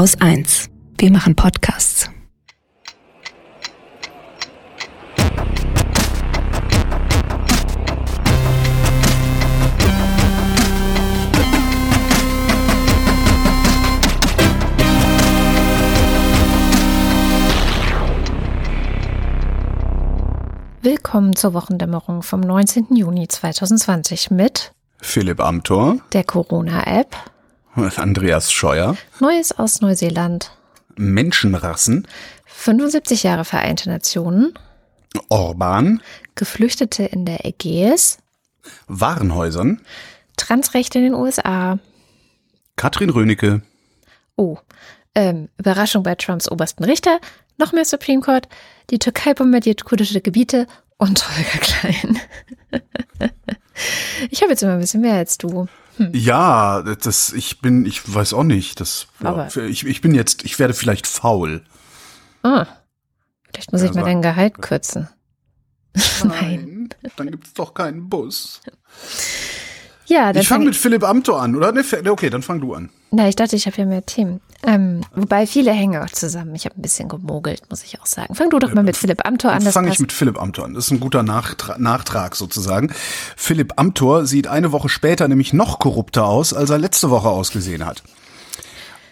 Haus 1. Wir machen Podcasts. Willkommen zur Wochendämmerung vom 19. Juni 2020 mit Philipp Amthor, der Corona-App, Andreas Scheuer, Neues aus Neuseeland, Menschenrassen, 75 Jahre Vereinte Nationen, Orban, Geflüchtete in der Ägäis, Warenhäusern, Transrechte in den USA, Katrin Rönecke, oh, ähm, Überraschung bei Trumps obersten Richter, noch mehr Supreme Court, die Türkei bombardiert kurdische Gebiete. Und Holger Klein. ich habe jetzt immer ein bisschen mehr als du. Hm. Ja, das, ich bin, ich weiß auch nicht, das, Aber ich, ich bin jetzt, ich werde vielleicht faul. Ah, vielleicht muss Ja, ich mal dein Gehalt kürzen. Nein, dann gibt's doch keinen Bus. Ja, dann Ich fange fang mit Philipp Amthor an, oder? Ne, Okay, dann fang du an. Na, ich dachte, ich habe ja mehr Themen. Ähm, wobei viele hängen auch zusammen. Ich habe ein bisschen gemogelt, muss ich auch sagen. Fang du doch mal mit Philipp Amthor an. Fange ich mit Philipp Amthor an. Das ist ein guter Nachtra Nachtrag sozusagen. Philipp Amthor sieht eine Woche später nämlich noch korrupter aus, als er letzte Woche ausgesehen hat.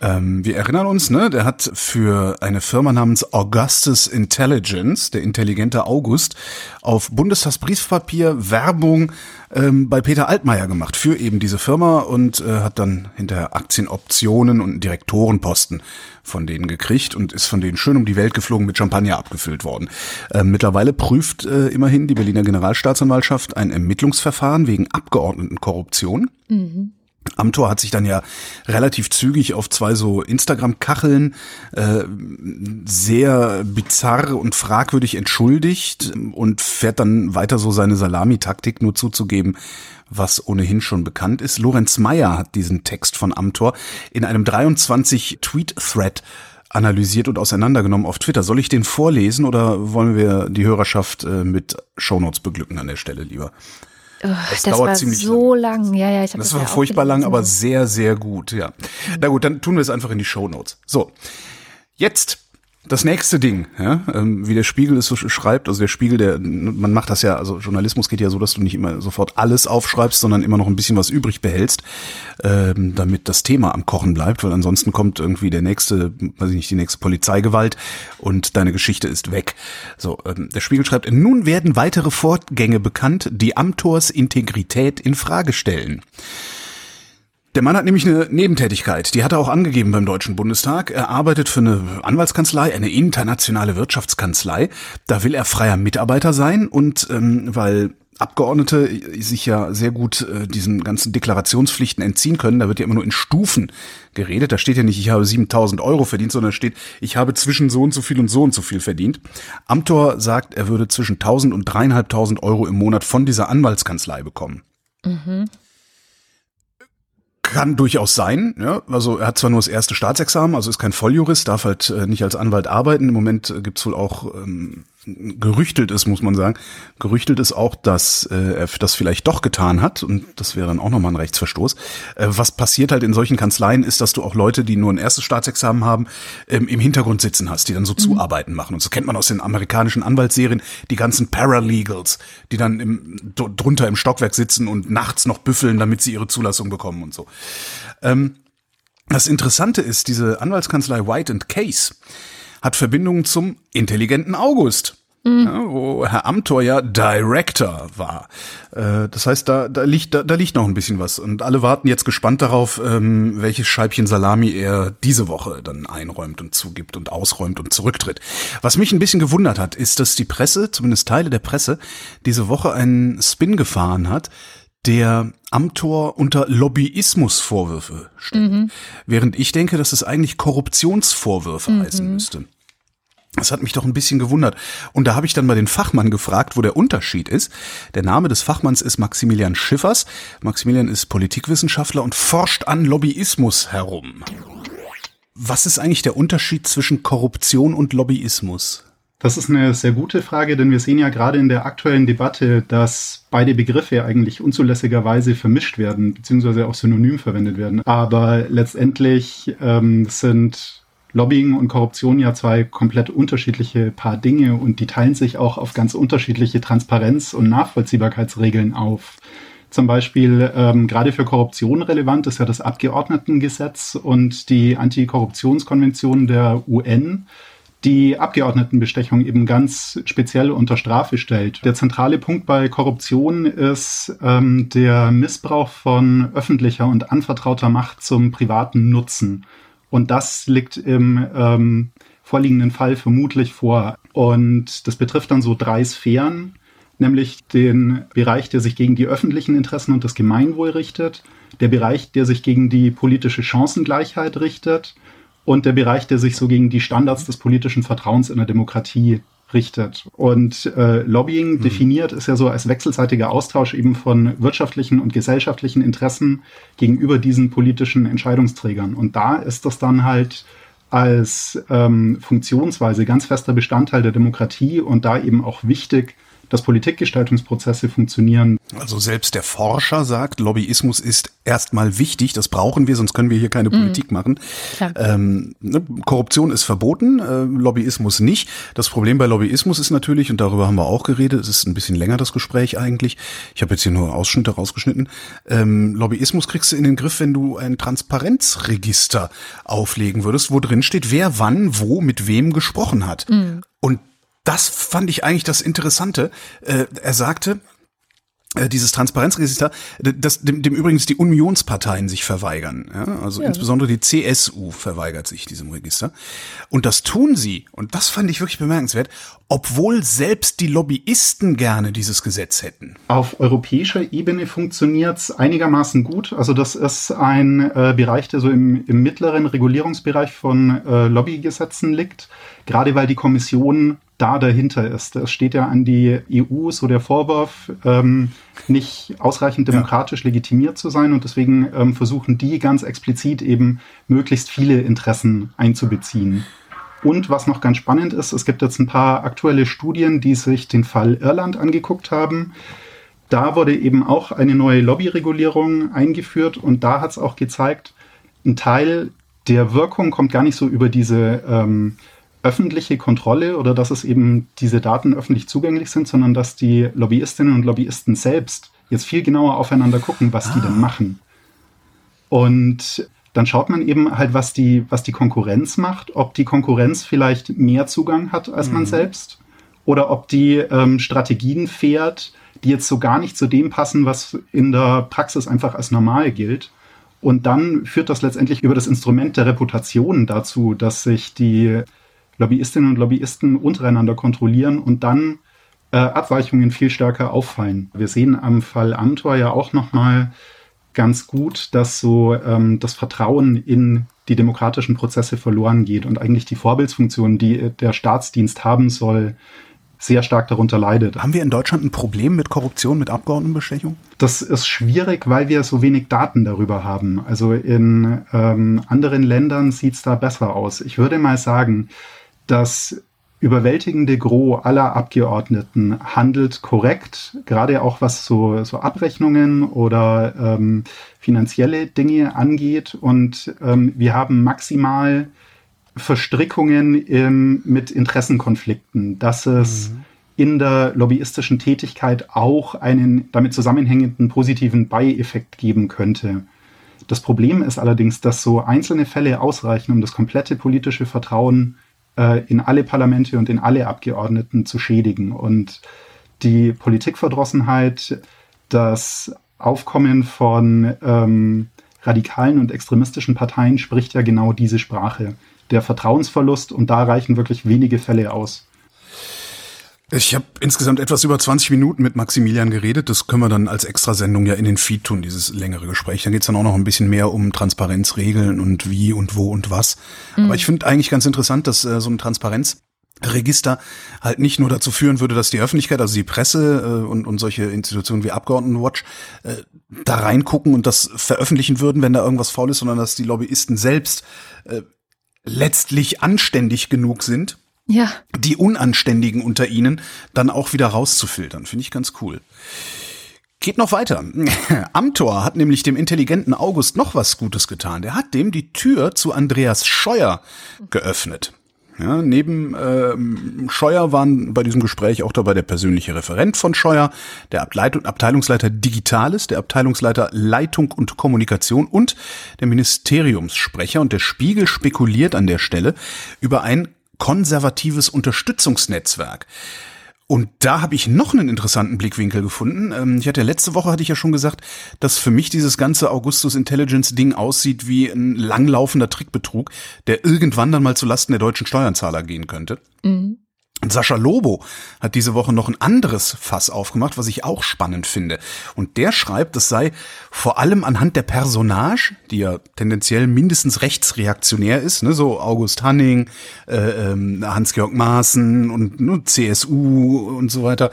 Ähm, wir erinnern uns, ne, der hat für eine Firma namens Augustus Intelligence, der intelligente August, auf Bundestagsbriefpapier Werbung ähm, bei Peter Altmaier gemacht für eben diese Firma und äh, hat dann hinterher Aktienoptionen und Direktorenposten von denen gekriegt und ist von denen schön um die Welt geflogen mit Champagner abgefüllt worden. Ähm, mittlerweile prüft äh, immerhin die Berliner Generalstaatsanwaltschaft ein Ermittlungsverfahren wegen Abgeordnetenkorruption. Amtor hat sich dann ja relativ zügig auf zwei so Instagram-Kacheln äh, sehr bizarr und fragwürdig entschuldigt und fährt dann weiter so seine Salamitaktik nur zuzugeben, was ohnehin schon bekannt ist. Lorenz Meyer hat diesen Text von Amtor in einem 23-Tweet-Thread analysiert und auseinandergenommen auf Twitter. Soll ich den vorlesen oder wollen wir die Hörerschaft äh, mit Shownotes beglücken an der Stelle lieber? Oh, das das dauert war ziemlich so lang. Ja, ja, ich Das das war ja furchtbar lang, aber sehr, sehr gut, ja. Na gut, dann tun wir es einfach in die Shownotes. So, jetzt das nächste Ding, ja, ähm, wie der Spiegel es so sch- schreibt, also der Spiegel, der, man macht das ja, also Journalismus geht ja so, dass du nicht immer sofort alles aufschreibst, sondern immer noch ein bisschen was übrig behältst, ähm, damit das Thema am Kochen bleibt, weil ansonsten kommt irgendwie der nächste, weiß ich nicht, die nächste Polizeigewalt und deine Geschichte ist weg. So, ähm, der Spiegel schreibt, nun werden weitere Vorgänge bekannt, die Amtors Integrität in Frage stellen. Der Mann hat nämlich eine Nebentätigkeit, die hat er auch angegeben beim Deutschen Bundestag. Er arbeitet für eine Anwaltskanzlei, eine internationale Wirtschaftskanzlei. Da will er freier Mitarbeiter sein und ähm, weil Abgeordnete sich ja sehr gut äh, diesen ganzen Deklarationspflichten entziehen können, da wird ja immer nur in Stufen geredet. Da steht ja nicht, ich habe 7000 Euro verdient, sondern steht, ich habe zwischen so und so viel und so und so viel verdient. Amtor sagt, er würde zwischen 1000 und dreieinhalbtausend Euro im Monat von dieser Anwaltskanzlei bekommen. Kann durchaus sein. Ja? Also er hat zwar nur das erste Staatsexamen, also ist kein Volljurist, darf halt äh, nicht als Anwalt arbeiten. Im Moment äh, gibt's wohl auch ähm, gerüchtelt ist, muss man sagen, gerüchtelt ist auch, dass äh, er das vielleicht doch getan hat und das wäre dann auch nochmal ein Rechtsverstoß. Äh, was passiert halt in solchen Kanzleien ist, dass du auch Leute, die nur ein erstes Staatsexamen haben, ähm, im Hintergrund sitzen hast, die dann so Zuarbeiten machen. Und so kennt man aus den amerikanischen Anwaltsserien die ganzen Paralegals, die dann im, drunter im Stockwerk sitzen und nachts noch büffeln, damit sie ihre Zulassung bekommen und so. Ähm, das Interessante ist, diese Anwaltskanzlei White and Case hat Verbindungen zum intelligenten August. Ja, wo Herr Amthor ja Director war. Äh, das heißt, da, da, liegt, da, da liegt noch ein bisschen was. Und alle warten jetzt gespannt darauf, ähm, welches Scheibchen Salami er diese Woche dann einräumt und zugibt und ausräumt und zurücktritt. Was mich ein bisschen gewundert hat, ist, dass die Presse, zumindest Teile der Presse, diese Woche einen Spin gefahren hat, der Amtor unter Lobbyismusvorwürfe stellt. Während ich denke, dass es eigentlich Korruptionsvorwürfe heißen müsste. Das hat mich doch ein bisschen gewundert. Und da habe ich dann mal den Fachmann gefragt, wo der Unterschied ist. Der Name des Fachmanns ist Maximilian Schiffers. Maximilian ist Politikwissenschaftler und forscht an Lobbyismus herum. Was ist eigentlich der Unterschied zwischen Korruption und Lobbyismus? Das ist eine sehr gute Frage, denn wir sehen ja gerade in der aktuellen Debatte, dass beide Begriffe eigentlich unzulässigerweise vermischt werden, beziehungsweise auch synonym verwendet werden. Aber letztendlich ähm, sind Lobbying und Korruption ja zwei komplett unterschiedliche Paar Dinge und die teilen sich auch auf ganz unterschiedliche Transparenz- und Nachvollziehbarkeitsregeln auf. Zum Beispiel ähm, gerade für Korruption relevant ist ja das Abgeordnetengesetz und die Antikorruptionskonvention der UN die Abgeordnetenbestechung eben ganz speziell unter Strafe stellt. Der zentrale Punkt bei Korruption ist ähm, der Missbrauch von öffentlicher und anvertrauter Macht zum privaten Nutzen. Und das liegt im ähm, vorliegenden Fall vermutlich vor. Und das betrifft dann so drei Sphären, nämlich den Bereich, der sich gegen die öffentlichen Interessen und das Gemeinwohl richtet, der Bereich, der sich gegen die politische Chancengleichheit richtet und der Bereich, der sich so gegen die Standards des politischen Vertrauens in der Demokratie richtet. Und äh, Lobbying mhm. definiert ist ja so als wechselseitiger Austausch eben von wirtschaftlichen und gesellschaftlichen Interessen gegenüber diesen politischen Entscheidungsträgern. Und da ist das dann halt als ähm, Funktionsweise ganz fester Bestandteil der Demokratie und da eben auch wichtig, dass Politikgestaltungsprozesse funktionieren. Also selbst der Forscher sagt, Lobbyismus ist erstmal wichtig, das brauchen wir, sonst können wir hier keine mhm. Politik machen. Ähm, ne, Korruption ist verboten, äh, Lobbyismus nicht. Das Problem bei Lobbyismus ist natürlich, und darüber haben wir auch geredet, es ist ein bisschen länger das Gespräch eigentlich, ich habe jetzt hier nur Ausschnitte rausgeschnitten, ähm, Lobbyismus kriegst du in den Griff, wenn du ein Transparenzregister auflegen würdest, wo drin steht, wer wann wo mit wem gesprochen hat. Mhm. Und das fand ich eigentlich das Interessante. Äh, er sagte, äh, dieses Transparenzregister, das, dem, dem übrigens die Unionsparteien sich verweigern. Ja? Also ja. insbesondere die CSU verweigert sich diesem Register. Und das tun sie, und das fand ich wirklich bemerkenswert, obwohl selbst die Lobbyisten gerne dieses Gesetz hätten. Auf europäischer Ebene funktioniert es einigermaßen gut. Also das ist ein äh, Bereich, der so im, im mittleren Regulierungsbereich von äh, Lobbygesetzen liegt, gerade weil die Kommission da dahinter ist. Es steht ja an die EU so der Vorwurf, ähm, nicht ausreichend demokratisch ja. legitimiert zu sein und deswegen ähm, versuchen die ganz explizit eben möglichst viele Interessen einzubeziehen. Und was noch ganz spannend ist, es gibt jetzt ein paar aktuelle Studien, die sich den Fall Irland angeguckt haben. Da wurde eben auch eine neue Lobbyregulierung eingeführt und da hat es auch gezeigt, ein Teil der Wirkung kommt gar nicht so über diese ähm, öffentliche Kontrolle oder dass es eben diese Daten öffentlich zugänglich sind, sondern dass die Lobbyistinnen und Lobbyisten selbst jetzt viel genauer aufeinander gucken, was ah. die denn ah. machen. Und dann schaut man eben halt, was die, was die Konkurrenz macht, ob die Konkurrenz vielleicht mehr Zugang hat als mhm. man selbst oder ob die ähm, Strategien fährt, die jetzt so gar nicht zu dem passen, was in der Praxis einfach als normal gilt. Und dann führt das letztendlich über das Instrument der Reputation dazu, dass sich die Lobbyistinnen und Lobbyisten untereinander kontrollieren und dann äh, Abweichungen viel stärker auffallen. Wir sehen am Fall Amtor ja auch nochmal ganz gut, dass so ähm, das Vertrauen in die demokratischen Prozesse verloren geht und eigentlich die Vorbildsfunktion, die der Staatsdienst haben soll, sehr stark darunter leidet. Haben wir in Deutschland ein Problem mit Korruption, mit Abgeordnetenbestechung? Das ist schwierig, weil wir so wenig Daten darüber haben. Also in ähm, anderen Ländern sieht es da besser aus. Ich würde mal sagen, das überwältigende Gros aller Abgeordneten handelt korrekt, gerade auch was so, so Abrechnungen oder ähm, finanzielle Dinge angeht. Und ähm, wir haben maximal Verstrickungen im, mit Interessenkonflikten, dass es mhm. in der lobbyistischen Tätigkeit auch einen damit zusammenhängenden positiven Beieffekt geben könnte. Das Problem ist allerdings, dass so einzelne Fälle ausreichen, um das komplette politische Vertrauen äh, in alle Parlamente und in alle Abgeordneten zu schädigen. Und die Politikverdrossenheit, das Aufkommen von ähm, radikalen und extremistischen Parteien spricht ja genau diese Sprache. Der Vertrauensverlust und da reichen wirklich wenige Fälle aus. Ich habe insgesamt etwas über 20 Minuten mit Maximilian geredet. Das können wir dann als Extrasendung ja in den Feed tun, dieses längere Gespräch. Dann geht's dann auch noch ein bisschen mehr um Transparenzregeln und wie und wo und was. Mhm. Aber ich finde eigentlich ganz interessant, dass äh, so ein Transparenzregister halt nicht nur dazu führen würde, dass die Öffentlichkeit, also die Presse äh, und, und solche Institutionen wie Abgeordnetenwatch äh, da reingucken und das veröffentlichen würden, wenn da irgendwas faul ist, sondern dass die Lobbyisten selbst äh, letztlich anständig genug sind, Ja. die Unanständigen unter ihnen dann auch wieder rauszufiltern. Finde ich ganz cool. Geht noch weiter. Amtor hat nämlich dem intelligenten August noch was Gutes getan. Der hat dem die Tür zu Andreas Scheuer geöffnet. Ja, neben ähm, Scheuer waren bei diesem Gespräch auch dabei der persönliche Referent von Scheuer, der Ableit Abteilungsleiter Digitales, der Abteilungsleiter Leitung und Kommunikation und der Ministeriumssprecher. Und der Spiegel spekuliert an der Stelle über ein konservatives Unterstützungsnetzwerk. Und da habe ich noch einen interessanten Blickwinkel gefunden. Ähm, Ich hatte ja letzte Woche hatte ich ja schon gesagt, dass für mich dieses ganze Augustus Intelligence Ding aussieht wie ein langlaufender Trickbetrug, der irgendwann dann mal zu Lasten der deutschen Steuerzahler gehen könnte. Und Sascha Lobo hat diese Woche noch ein anderes Fass aufgemacht, was ich auch spannend finde. Und der schreibt, es sei vor allem anhand der Personage, die ja tendenziell mindestens rechtsreaktionär ist, ne, so August Hanning, äh, ähm, Hans-Georg Maaßen und ne, CSU und so weiter.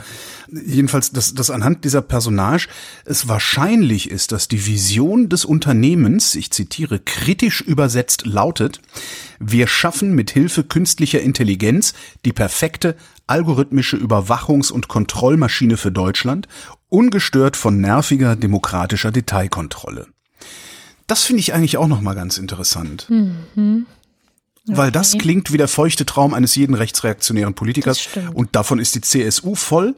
Jedenfalls, dass, dass anhand dieser Personage es wahrscheinlich ist, dass die Vision des Unternehmens, ich zitiere, kritisch übersetzt lautet, wir schaffen mit Hilfe künstlicher Intelligenz die perfekte algorithmische Überwachungs- und Kontrollmaschine für Deutschland, ungestört von nerviger demokratischer Detailkontrolle. Das finde ich eigentlich auch noch mal ganz interessant. Weil das klingt wie der feuchte Traum eines jeden rechtsreaktionären Politikers. Und davon ist die CSU voll.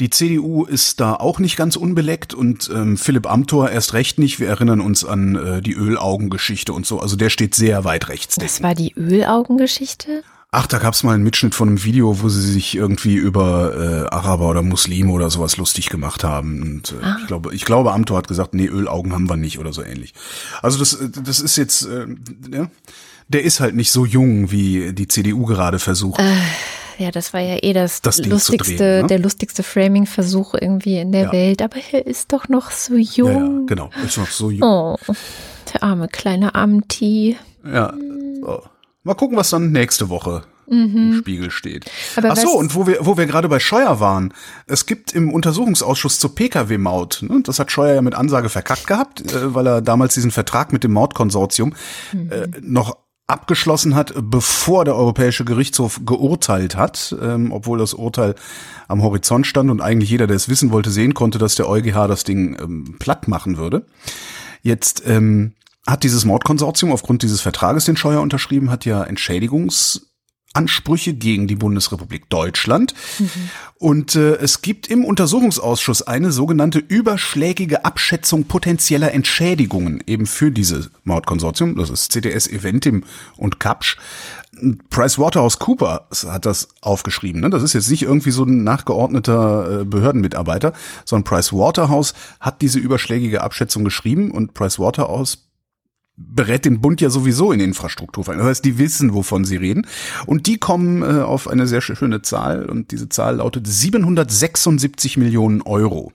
Die CDU ist da auch nicht ganz unbeleckt und ähm, Philipp Amthor erst recht nicht. Wir erinnern uns an äh, die Ölaugengeschichte und so. Also der steht sehr weit rechts. Das war die Ölaugengeschichte? Ach, da gab's mal einen Mitschnitt von einem Video, wo sie sich irgendwie über äh, Araber oder Muslime oder sowas lustig gemacht haben. Und äh, Ah. ich glaube, ich glaube, Amthor hat gesagt, nee, Ölaugen haben wir nicht oder so ähnlich. Also das, äh, das ist jetzt, äh, ja, der ist halt nicht so jung, wie die CDU gerade versucht. Ja, das war ja eh das, Das lustigste, drehen, ne? der lustigste Framing-Versuch irgendwie in der Ja. Welt. Aber er ist doch noch so ja, ja, jung. genau, ist noch so jung. Oh, der arme kleine Amti. Ja. So. Mal gucken, was dann nächste Woche im Spiegel steht. Mhm. Aber Ach so, und wo wir, wo wir gerade bei Scheuer waren. Es gibt im Untersuchungsausschuss zur Pkw-Maut, ne, das hat Scheuer ja mit Ansage verkackt gehabt, äh, weil er damals diesen Vertrag mit dem Mautkonsortium äh, noch abgeschlossen hat, bevor der Europäische Gerichtshof geurteilt hat, ähm, obwohl das Urteil am Horizont stand und eigentlich jeder, der es wissen wollte, sehen konnte, dass der EuGH das Ding ähm, platt machen würde. Jetzt ähm, hat dieses Mordkonsortium aufgrund dieses Vertrages, den Scheuer unterschrieben hat, ja Entschädigungsansprüche gegen die Bundesrepublik Deutschland. Und äh, es gibt im Untersuchungsausschuss eine sogenannte überschlägige Abschätzung potenzieller Entschädigungen eben für dieses Mordkonsortium. Das ist CDS Eventim und Kapsch. PricewaterhouseCoopers hat das aufgeschrieben. Ne? Das ist jetzt nicht irgendwie so ein nachgeordneter äh, Behördenmitarbeiter, sondern Pricewaterhouse hat diese überschlägige Abschätzung geschrieben und Pricewaterhouse berät den Bund ja sowieso in Infrastruktur. Das heißt, die wissen, wovon sie reden. Und die kommen äh, auf eine sehr schöne Zahl. Und diese Zahl lautet 776 Millionen Euro.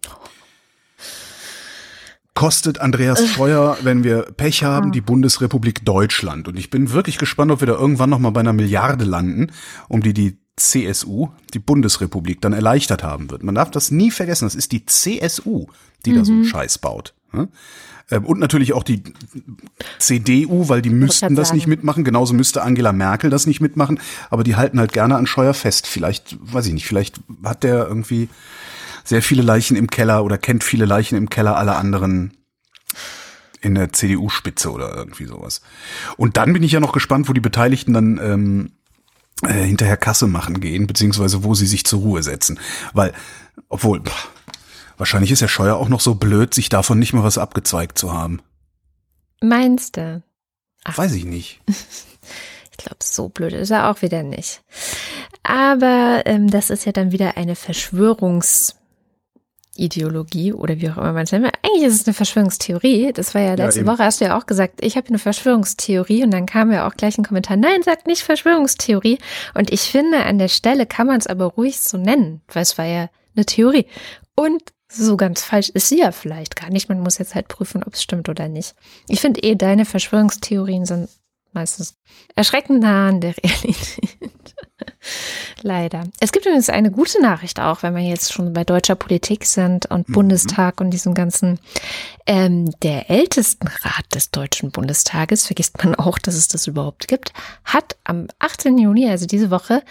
Kostet Andreas Scheuer, wenn wir Pech haben, die Bundesrepublik Deutschland. Und ich bin wirklich gespannt, ob wir da irgendwann noch mal bei einer Milliarde landen, um die die CSU, die Bundesrepublik, dann erleichtert haben wird. Man darf das nie vergessen. Das ist die CSU, die da so einen Scheiß baut. Ähm, Und natürlich auch die CDU, weil die müssten das sagen. nicht mitmachen. Genauso müsste Angela Merkel das nicht mitmachen. Aber die halten halt gerne an Scheuer fest. Vielleicht, weiß ich nicht, vielleicht hat der irgendwie sehr viele Leichen im Keller oder kennt viele Leichen im Keller aller anderen in der CDU-Spitze oder irgendwie sowas. Und dann bin ich ja noch gespannt, wo die Beteiligten dann ähm, äh, hinterher Kasse machen gehen, beziehungsweise wo sie sich zur Ruhe setzen. Weil, obwohl, pff, wahrscheinlich ist der Scheuer auch noch so blöd, sich davon nicht mal was abgezweigt zu haben. Meinst du? Ach. Weiß ich nicht. Ich glaube, so blöd ist er auch wieder nicht. Aber ähm, das ist ja dann wieder eine Verschwörungsideologie oder wie auch immer man es nennt. Eigentlich ist es eine Verschwörungstheorie. Das war ja letzte eben. Woche, hast du ja auch gesagt, ich habe eine Verschwörungstheorie und dann kam ja auch gleich ein Kommentar, nein, sagt nicht Verschwörungstheorie. Und ich finde, an der Stelle kann man es aber ruhig so nennen, weil es war ja eine Theorie. Und so ganz falsch ist sie ja vielleicht gar nicht. Man muss jetzt halt prüfen, ob es stimmt oder nicht. Ich finde eh, deine Verschwörungstheorien sind meistens erschreckend nah an der Realität. Leider. Es gibt übrigens eine gute Nachricht auch, wenn wir jetzt schon bei deutscher Politik sind und mhm. Bundestag und diesem ganzen, ähm, der Ältestenrat des Deutschen Bundestages, vergisst man auch, dass es das überhaupt gibt, hat am 18. Juni, also diese Woche,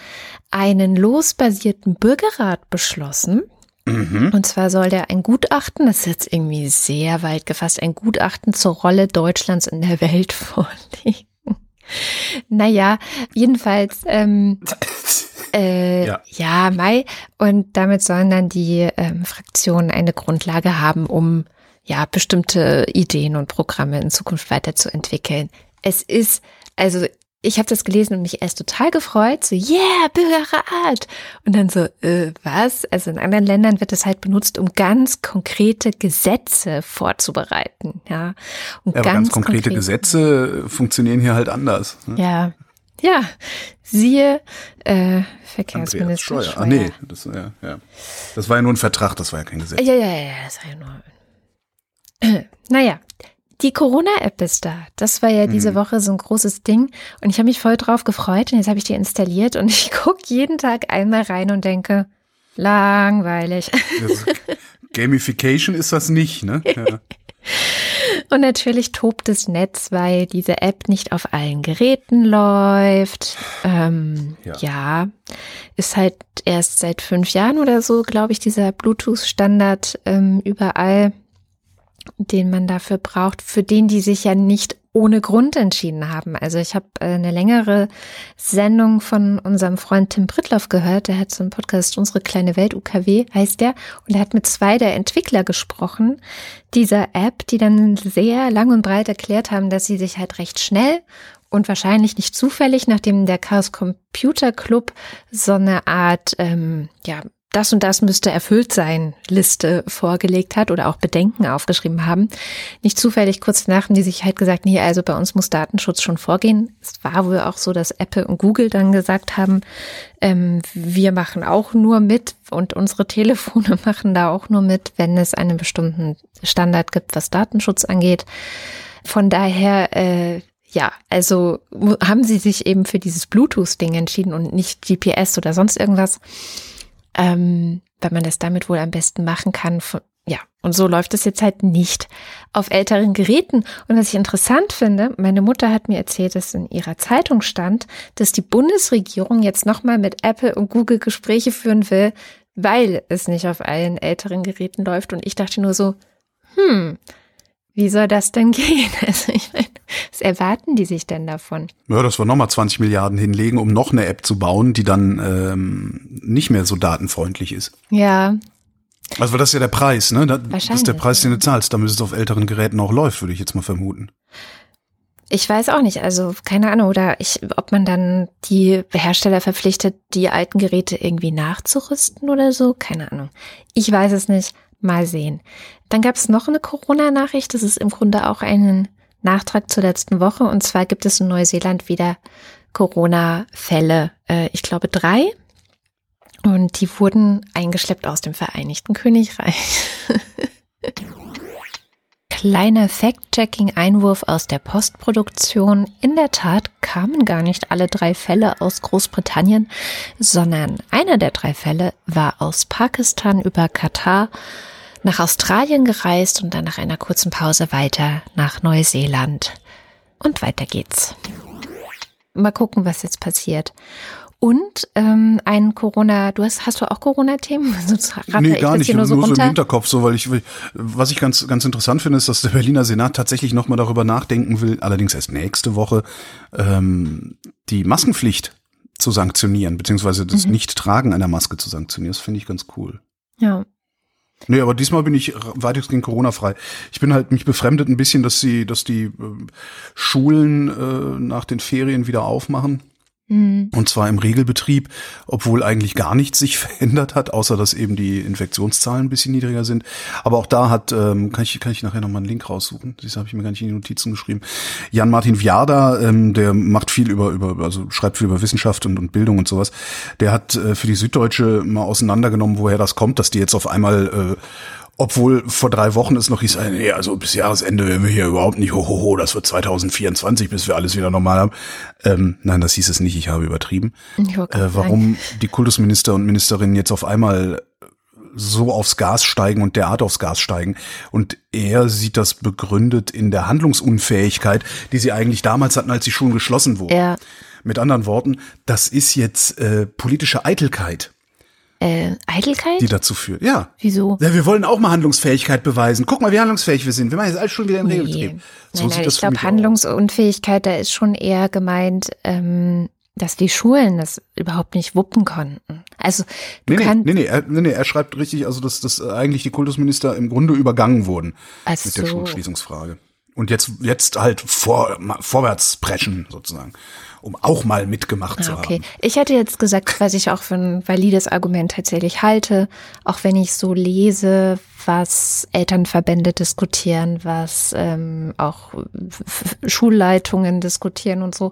einen losbasierten Bürgerrat beschlossen. Mhm. Und zwar soll der ein Gutachten, das ist jetzt irgendwie sehr weit gefasst, ein Gutachten zur Rolle Deutschlands in der Welt vorlegen. Naja, jedenfalls, ähm, äh, ja. ja, Mai. Und damit sollen dann die ähm, Fraktionen eine Grundlage haben, um ja bestimmte Ideen und Programme in Zukunft weiterzuentwickeln. Es ist, also ich habe das gelesen und mich erst total gefreut, so yeah, Bürgerrat. Und dann so, äh, was? Also in anderen Ländern wird das halt benutzt, um ganz konkrete Gesetze vorzubereiten, ja. Um ja, ganz, ganz konkrete, konkrete Gesetze funktionieren hier halt anders. Ne? Ja, ja. Siehe äh, Verkehrsminister. Scheuer. Ah nee, das, ja, ja. das war ja nur ein Vertrag, das war ja kein Gesetz. Ja, ja, ja, das war ja nur. naja, die Corona-App ist da. Das war ja diese mhm. Woche so ein großes Ding. Und ich habe mich voll drauf gefreut. Und jetzt habe ich die installiert und ich gucke jeden Tag einmal rein und denke, langweilig. Gamification ist das nicht, ne? Ja. Und natürlich tobt das Netz, weil diese App nicht auf allen Geräten läuft. Ähm, ja. ja. ist halt erst seit fünf Jahren oder so, glaube ich, dieser Bluetooth-Standard ähm, überall den man dafür braucht, für den die sich ja nicht ohne Grund entschieden haben. Also ich habe äh, eine längere Sendung von unserem Freund Tim Brittloff gehört. Der hat so einen Podcast Unsere kleine Welt, UKW heißt der. Und er hat mit zwei der Entwickler gesprochen dieser App, die dann sehr lang und breit erklärt haben, dass sie sich halt recht schnell und wahrscheinlich nicht zufällig, nachdem der Chaos Computer Club so eine Art ähm, ja, das und das müsste erfüllt sein Liste vorgelegt hat oder auch Bedenken aufgeschrieben haben. Nicht zufällig kurz danach haben die sich halt gesagt, nee, also bei uns muss Datenschutz schon vorgehen. Es war wohl auch so, dass Apple und Google dann gesagt haben, ähm, wir machen auch nur mit und unsere Telefone machen da auch nur mit, wenn es einen bestimmten Standard gibt, was Datenschutz angeht. Von daher, äh, ja, also haben sie sich eben für dieses Bluetooth-Ding entschieden und nicht GPS oder sonst irgendwas ähm, weil man das damit wohl am besten machen kann. Ja, und so läuft es jetzt halt nicht auf älteren Geräten. Und was ich interessant finde, meine Mutter hat mir erzählt, dass in ihrer Zeitung stand, dass die Bundesregierung jetzt nochmal mit Apple und Google Gespräche führen will, weil es nicht auf allen älteren Geräten läuft. Und ich dachte nur so, hm, wie soll das denn gehen? Also ich meine, was erwarten die sich denn davon? Ja, dass wir nochmal 20 Milliarden hinlegen, um noch eine App zu bauen, die dann ähm, nicht mehr so datenfreundlich ist. Ja. Also das ist ja der Preis, ne? Das ist der Preis, den du zahlst, damit es auf älteren Geräten auch läuft, würde ich jetzt mal vermuten. Ich weiß auch nicht, also keine Ahnung, oder ich, ob man dann die Hersteller verpflichtet, die alten Geräte irgendwie nachzurüsten oder so, keine Ahnung. Ich weiß es nicht. Mal sehen. Dann gab es noch eine Corona-Nachricht. Das ist im Grunde auch ein Nachtrag zur letzten Woche. Und zwar gibt es in Neuseeland wieder Corona-Fälle. Äh, ich glaube drei. Und die wurden eingeschleppt aus dem Vereinigten Königreich. Kleiner Fact-Checking-Einwurf aus der Postproduktion. In der Tat kamen gar nicht alle drei Fälle aus Großbritannien, sondern einer der drei Fälle war aus Pakistan über Katar nach Australien gereist und dann nach einer kurzen Pause weiter nach Neuseeland. Und weiter geht's. Mal gucken, was jetzt passiert. Und ähm, ein Corona, du hast, hast du auch Corona-Themen? nee, gar nicht, nur, so, nur so im Hinterkopf, so, weil ich, was ich ganz, ganz interessant finde, ist, dass der Berliner Senat tatsächlich nochmal darüber nachdenken will, allerdings erst nächste Woche, ähm, die Maskenpflicht zu sanktionieren, beziehungsweise das mhm. Nicht-Tragen einer Maske zu sanktionieren. Das finde ich ganz cool. Ja, Nee, aber diesmal bin ich weitestgehend Corona-frei. Ich bin halt mich befremdet ein bisschen, dass sie, dass die äh, Schulen äh, nach den Ferien wieder aufmachen. Mhm. Und zwar im Regelbetrieb, obwohl eigentlich gar nichts sich verändert hat, außer dass eben die Infektionszahlen ein bisschen niedriger sind. Aber auch da hat, ähm, kann ich, kann ich nachher nochmal einen Link raussuchen. Das habe ich mir gar nicht in die Notizen geschrieben. Jan-Martin Viada, ähm, der macht viel über, über, also schreibt viel über Wissenschaft und, und Bildung und sowas. Der hat äh, für die Süddeutsche mal auseinandergenommen, woher das kommt, dass die jetzt auf einmal äh, Obwohl vor drei Wochen es noch hieß, äh, nee, also bis Jahresende werden wir hier überhaupt nicht, hohoho, ho, ho, das wird 2024, bis wir alles wieder normal haben. Ähm, nein, das hieß es nicht, ich habe übertrieben. Ich Äh, warum die Kultusminister und Ministerinnen jetzt auf einmal so aufs Gas steigen und derart aufs Gas steigen. Und er sieht das begründet in der Handlungsunfähigkeit, die sie eigentlich damals hatten, als die Schulen geschlossen wurden. Ja, Mit anderen Worten, das ist jetzt äh, politische Eitelkeit, äh, Eitelkeit? die dazu führt. Ja. Wieso? Ja, wir wollen auch mal Handlungsfähigkeit beweisen. Guck mal, wie handlungsfähig wir sind. Wir machen jetzt alles schon wieder in Regelbetrieb. Nein, nein, ich glaube, Handlungsunfähigkeit, da ist schon eher gemeint, ähm, dass die Schulen das überhaupt nicht wuppen konnten. Also du Nee, nee, kannst nee, nee, er, nee, nee, er schreibt richtig, also dass, dass eigentlich die Kultusminister im Grunde übergangen wurden Ach mit der so. Schulschließungsfrage. Und jetzt, jetzt halt vor, vorwärts preschen sozusagen, um auch mal mitgemacht zu Ah, okay. haben. Ich hätte jetzt gesagt, was ich auch für ein valides Argument tatsächlich halte, auch wenn ich so lese, was Elternverbände diskutieren, was ähm, auch Schulleitungen diskutieren und so.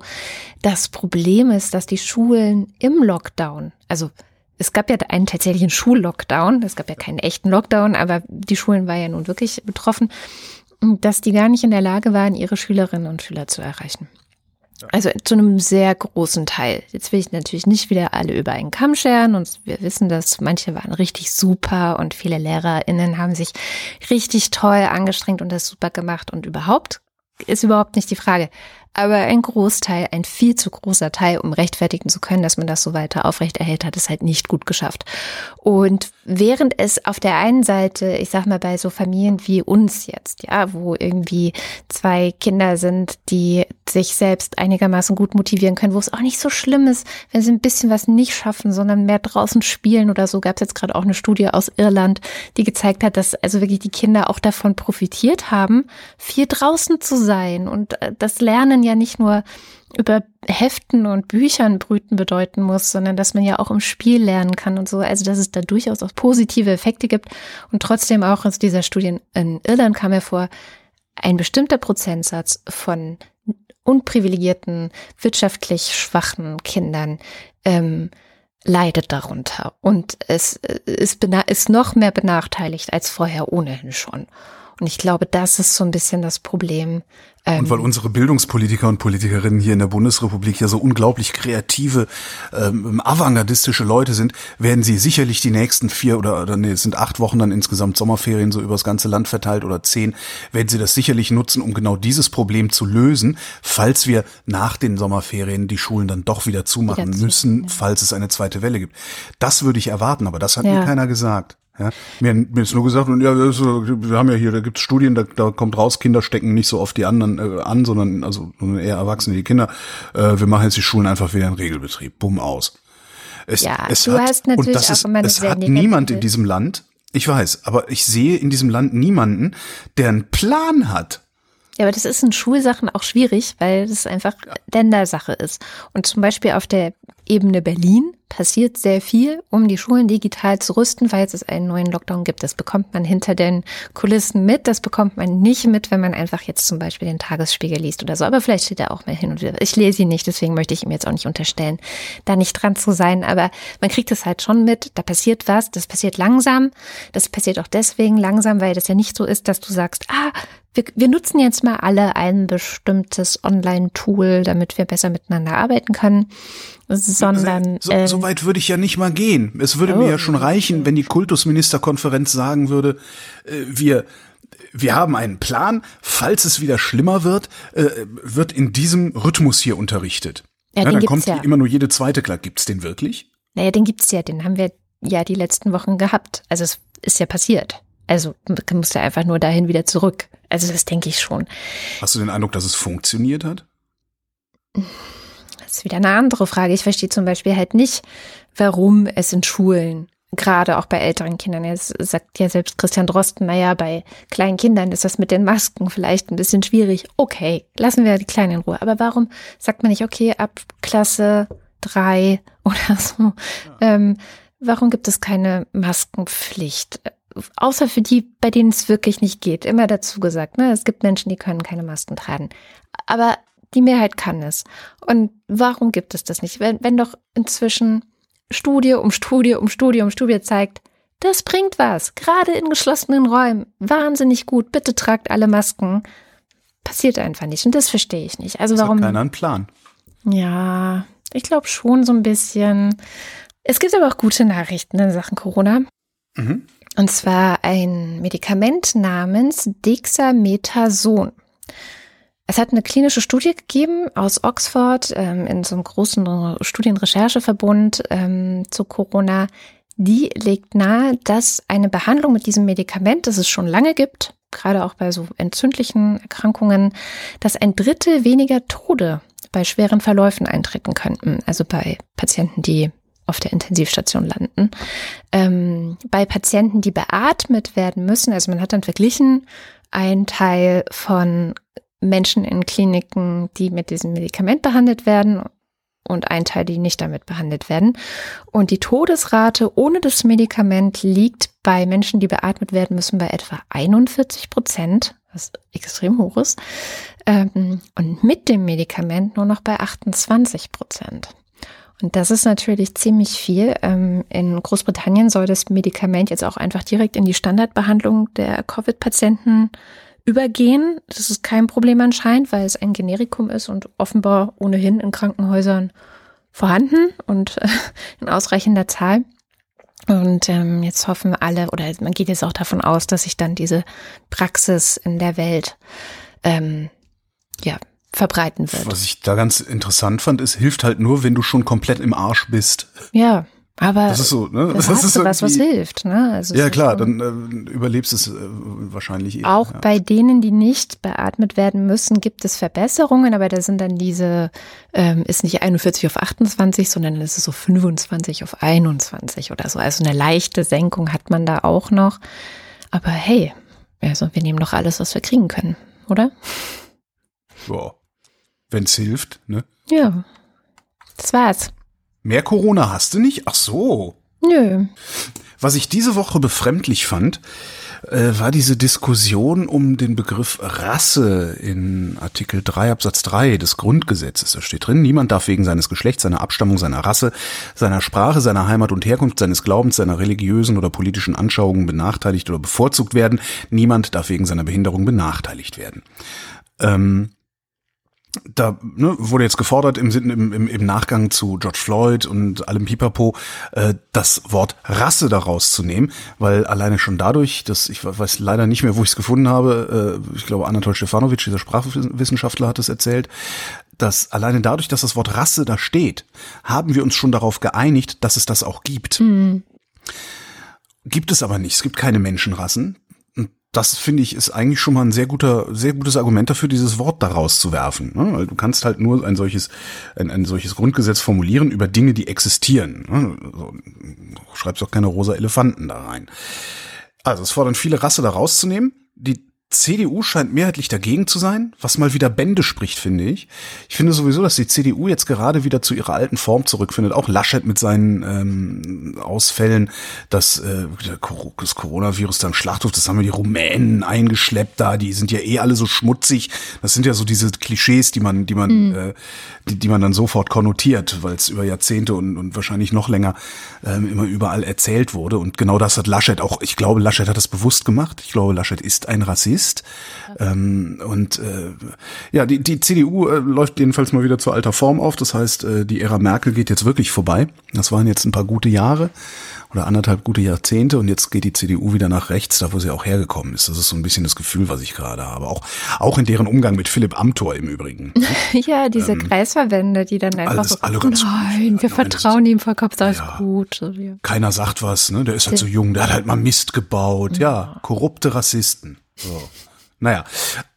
Das Problem ist, dass die Schulen im Lockdown, also es gab ja einen tatsächlichen Schullockdown, es gab ja keinen echten Lockdown, aber die Schulen waren ja nun wirklich betroffen, dass die gar nicht in der Lage waren, ihre Schülerinnen und Schüler zu erreichen. Also zu einem sehr großen Teil. Jetzt will ich natürlich nicht wieder alle über einen Kamm scheren und wir wissen, dass manche waren richtig super und viele LehrerInnen haben sich richtig toll angestrengt und das super gemacht und überhaupt ist überhaupt nicht die Frage. Aber ein Großteil, ein viel zu großer Teil, um rechtfertigen zu können, dass man das so weiter aufrechterhält, hat es halt nicht gut geschafft. Und während es auf der einen Seite, ich sag mal bei so Familien wie uns jetzt, ja, wo irgendwie zwei Kinder sind, die sich selbst einigermaßen gut motivieren können, wo es auch nicht so schlimm ist, wenn sie ein bisschen was nicht schaffen, sondern mehr draußen spielen oder so, gab es jetzt gerade auch eine Studie aus Irland, die gezeigt hat, dass also wirklich die Kinder auch davon profitiert haben, viel draußen zu sein und äh, das Lernen ja nicht nur über Heften und Büchern brüten bedeuten muss, sondern dass man ja auch im Spiel lernen kann und so. Also dass es da durchaus auch positive Effekte gibt. Und trotzdem auch aus dieser Studie in Irland kam hervor, ein bestimmter Prozentsatz von unprivilegierten, wirtschaftlich schwachen Kindern ähm, leidet darunter und es äh, ist, ist noch mehr benachteiligt als vorher ohnehin schon. Und ich glaube, das ist so ein bisschen das Problem. Ähm, Und weil unsere Bildungspolitiker und Politikerinnen hier in der Bundesrepublik ja so unglaublich kreative, ähm, avantgardistische Leute sind, werden sie sicherlich die nächsten vier oder, oder nee, es sind acht Wochen dann insgesamt Sommerferien so übers ganze Land verteilt oder zehn, werden sie das sicherlich nutzen, um genau dieses Problem zu lösen, falls wir nach den Sommerferien die Schulen dann doch wieder zumachen Wieder zu- müssen, ja. falls es eine zweite Welle gibt. Das würde ich erwarten, aber das hat Ja. mir keiner gesagt. Ja, mir, mir ist nur gesagt, und ja, wir haben ja hier, da gibt's Studien, da, da kommt raus, Kinder stecken nicht so oft die anderen äh, an, sondern also eher Erwachsene, die Kinder. Äh, wir machen jetzt die Schulen einfach wieder in Regelbetrieb. Bumm aus. Es, Ja, es du hast natürlich und das auch ist, immer es hat niemand in diesem Land, ich weiß, aber ich sehe in diesem Land niemanden, der einen Plan hat. Ja, aber das ist in Schulsachen auch schwierig, weil das einfach Ländersache ist. Und zum Beispiel auf der Ebene Berlin passiert sehr viel, um die Schulen digital zu rüsten, falls es einen neuen Lockdown gibt. Das bekommt man hinter den Kulissen mit. Das bekommt man nicht mit, wenn man einfach jetzt zum Beispiel den Tagesspiegel liest oder so. Aber vielleicht steht er auch mal hin und wieder. Ich lese ihn nicht, deswegen möchte ich ihm jetzt auch nicht unterstellen, da nicht dran zu sein. Aber man kriegt es halt schon mit. Da passiert was. Das passiert langsam. Das passiert auch deswegen langsam, weil das ja nicht so ist, dass du sagst, ah, wir, wir nutzen jetzt mal alle ein bestimmtes Online-Tool, damit wir besser miteinander arbeiten können, sondern So, ähm, so weit würde ich ja nicht mal gehen. Es würde Oh, mir ja schon reichen, wenn die Kultusministerkonferenz sagen würde, äh, wir wir haben einen Plan, falls es wieder schlimmer wird, äh, wird in diesem Rhythmus hier unterrichtet. Ja, den dann kommt ja. immer nur jede zweite Klasse. Gibt's den wirklich? naja, den gibt's ja, den haben wir ja die letzten Wochen gehabt. Also es ist ja passiert. Also muss ja einfach nur dahin wieder zurück. Also das denke ich schon. Hast du den Eindruck, dass es funktioniert hat? Das ist wieder eine andere Frage. Ich verstehe zum Beispiel halt nicht, warum es in Schulen, gerade auch bei älteren Kindern, jetzt sagt ja selbst Christian Drosten, naja, bei kleinen Kindern ist das mit den Masken vielleicht ein bisschen schwierig. Okay, lassen wir die Kleinen in Ruhe. Aber warum sagt man nicht, okay, ab Klasse drei oder so, ähm, warum gibt es keine Maskenpflicht? Außer für die, bei denen es wirklich nicht geht. Immer dazu gesagt, ne? Es gibt Menschen, die können keine Masken tragen. Aber die Mehrheit kann es. Und warum gibt es das nicht? Wenn, wenn doch inzwischen Studie um Studie um Studie um Studie zeigt, Das bringt was. Gerade in geschlossenen Räumen. Wahnsinnig gut. Bitte tragt alle Masken. Passiert einfach nicht. Und das verstehe ich nicht. Also Das warum? hat keiner einen Plan. Ja, ich glaube schon so ein bisschen. Es gibt aber auch gute Nachrichten in Sachen Corona. Mhm. Und zwar ein Medikament namens Dexamethason. Es hat eine klinische Studie gegeben aus Oxford ähm, in so einem großen Studienrechercheverbund ähm, zu Corona. Die legt nahe, dass eine Behandlung mit diesem Medikament, das es schon lange gibt, gerade auch bei so entzündlichen Erkrankungen, dass ein Drittel weniger Tode bei schweren Verläufen eintreten könnten. Also bei Patienten, die auf der Intensivstation landen. Ähm, bei Patienten, die beatmet werden müssen, also man hat dann verglichen, ein Teil von Menschen in Kliniken, die mit diesem Medikament behandelt werden und ein Teil, die nicht damit behandelt werden. Und die Todesrate ohne das Medikament liegt bei Menschen, die beatmet werden müssen, bei etwa 41 Prozent, was extrem hoch ist. Ähm, und mit dem Medikament nur noch bei 28 Prozent. Und das ist natürlich ziemlich viel. Ähm, in Großbritannien soll das Medikament jetzt auch einfach direkt in die Standardbehandlung der Covid-Patienten übergehen. Das ist kein Problem anscheinend, weil es ein Generikum ist und offenbar ohnehin in Krankenhäusern vorhanden und äh, in ausreichender Zahl. Und ähm, jetzt hoffen alle, oder man geht jetzt auch davon aus, dass sich dann diese Praxis in der Welt ähm, ja, verbreiten wird. Was ich da ganz interessant fand, ist, hilft halt nur, wenn du schon komplett im Arsch bist. Ja, aber Das ist so, ne? das, Das ist ist was, was hilft. Ne? Also Ja klar, dann äh, überlebst es äh, wahrscheinlich eh. Auch ja. bei denen, die nicht beatmet werden müssen, gibt es Verbesserungen, aber da sind dann diese, ähm, ist nicht 41 auf 28, sondern es ist so 25 auf 21 oder so. Also eine leichte Senkung hat man da auch noch. Aber hey, also wir nehmen doch alles, was wir kriegen können, oder? Ja. Wenn's hilft, ne? Ja. Das war's. Mehr Corona hast du nicht? Ach so. Nö. Was ich diese Woche befremdlich fand, äh, war diese Diskussion um den Begriff Rasse in Artikel 3 Absatz 3 des Grundgesetzes. Da steht drin, niemand darf wegen seines Geschlechts, seiner Abstammung, seiner Rasse, seiner Sprache, seiner Heimat und Herkunft, seines Glaubens, seiner religiösen oder politischen Anschauungen benachteiligt oder bevorzugt werden. Niemand darf wegen seiner Behinderung benachteiligt werden. Ähm, da ne, wurde jetzt gefordert im, im, im, im Nachgang zu George Floyd und allem Pipapo äh, das Wort Rasse daraus zu nehmen, weil alleine schon dadurch, dass ich weiß leider nicht mehr, wo ich es gefunden habe, äh, ich glaube Anatol Stefanovic, dieser Sprachwissenschaftler, hat es erzählt, dass alleine dadurch, dass das Wort Rasse da steht, haben wir uns schon darauf geeinigt, dass es das auch gibt. Gibt es aber nicht. Es gibt keine Menschenrassen. Das finde ich ist eigentlich schon mal ein sehr guter, sehr gutes Argument dafür, dieses Wort daraus zu werfen. Ne? Du kannst halt nur ein solches, ein, ein solches Grundgesetz formulieren über Dinge, die existieren. Ne? Schreibst auch keine rosa Elefanten da rein. Also es fordern viele Rasse da rauszunehmen. Die CDU scheint mehrheitlich dagegen zu sein, was mal wieder Bände spricht, finde ich. Ich finde sowieso, dass die CDU jetzt gerade wieder zu ihrer alten Form zurückfindet. Auch Laschet mit seinen ähm, Ausfällen, dass äh, das Coronavirus da im Schlachthof, das haben wir die Rumänen eingeschleppt da, die sind ja eh alle so schmutzig. Das sind ja so diese Klischees, die man, die man, äh, die, die man dann sofort konnotiert, weil es über Jahrzehnte und, und wahrscheinlich noch länger ähm, immer überall erzählt wurde. Und genau das hat Laschet auch, ich glaube, Laschet hat das bewusst gemacht. Ich glaube, Laschet ist ein Rassist. Ähm, und äh, ja, die, die CDU äh, läuft jedenfalls mal wieder zur alter Form auf. Das heißt, äh, die Ära Merkel geht jetzt wirklich vorbei. Das waren jetzt ein paar gute Jahre oder anderthalb gute Jahrzehnte und jetzt geht die CDU wieder nach rechts, da wo sie auch hergekommen ist. Das ist so ein bisschen das Gefühl, was ich gerade habe. Auch, auch in deren Umgang mit Philipp Amthor im Übrigen. Ja, diese Kreisverbände, die dann einfach Ähm, alles- so, alle ganz gut. nein, wir Nein, vertrauen ihm vollkommen, das ist Ja. gut. Keiner sagt was, ne? Der ist halt so jung, der hat halt mal Mist gebaut. Ja, korrupte Rassisten. So. Naja.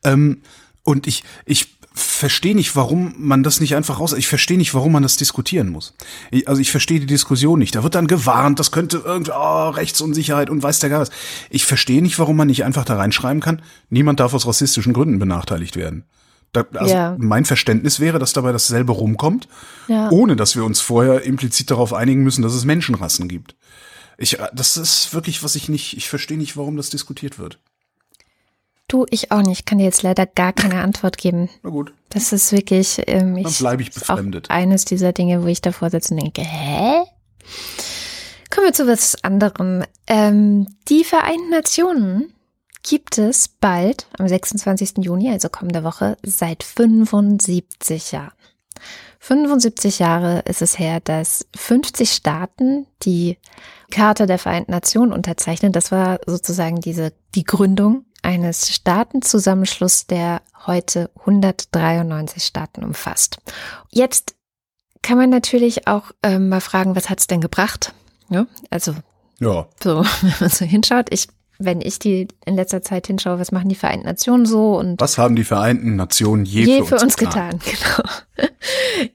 Ähm, und ich, ich verstehe nicht, warum man das nicht einfach raus. Ich verstehe nicht, warum man das diskutieren muss. Ich, also ich verstehe die Diskussion nicht. Da wird dann gewarnt, das könnte irgendwie oh, Rechtsunsicherheit und weiß der gar was. Ich verstehe nicht, warum man nicht einfach da reinschreiben kann, niemand darf aus rassistischen Gründen benachteiligt werden. Da, also Ja. mein Verständnis wäre, dass dabei dasselbe rumkommt, Ja. ohne dass wir uns vorher implizit darauf einigen müssen, dass es Menschenrassen gibt. Ich, das ist wirklich, was ich nicht, ich verstehe nicht, warum das diskutiert wird. Du, ich auch nicht. Ich kann dir jetzt leider gar keine Antwort geben. Na gut. Das ist wirklich, ähm, ich, Dann bleib ich ist auch befremdet. eines dieser Dinge, wo ich davor sitze und denke, hä? Kommen wir zu was anderem. Ähm, die Vereinten Nationen gibt es bald, am 26. Juni, also kommende Woche, seit 75 Jahren. 75 Jahre ist es her, dass 50 Staaten die Charta der Vereinten Nationen unterzeichnen. Das war sozusagen diese, die Gründung eines Staatenzusammenschlusses, der heute 193 Staaten umfasst. Jetzt kann man natürlich auch äh, mal fragen, was hat es denn gebracht? Ja, also Ja. so, wenn man so hinschaut, ich, wenn ich die in letzter Zeit hinschaue, was machen die Vereinten Nationen so und Was haben die Vereinten Nationen je, je für uns getan, genau.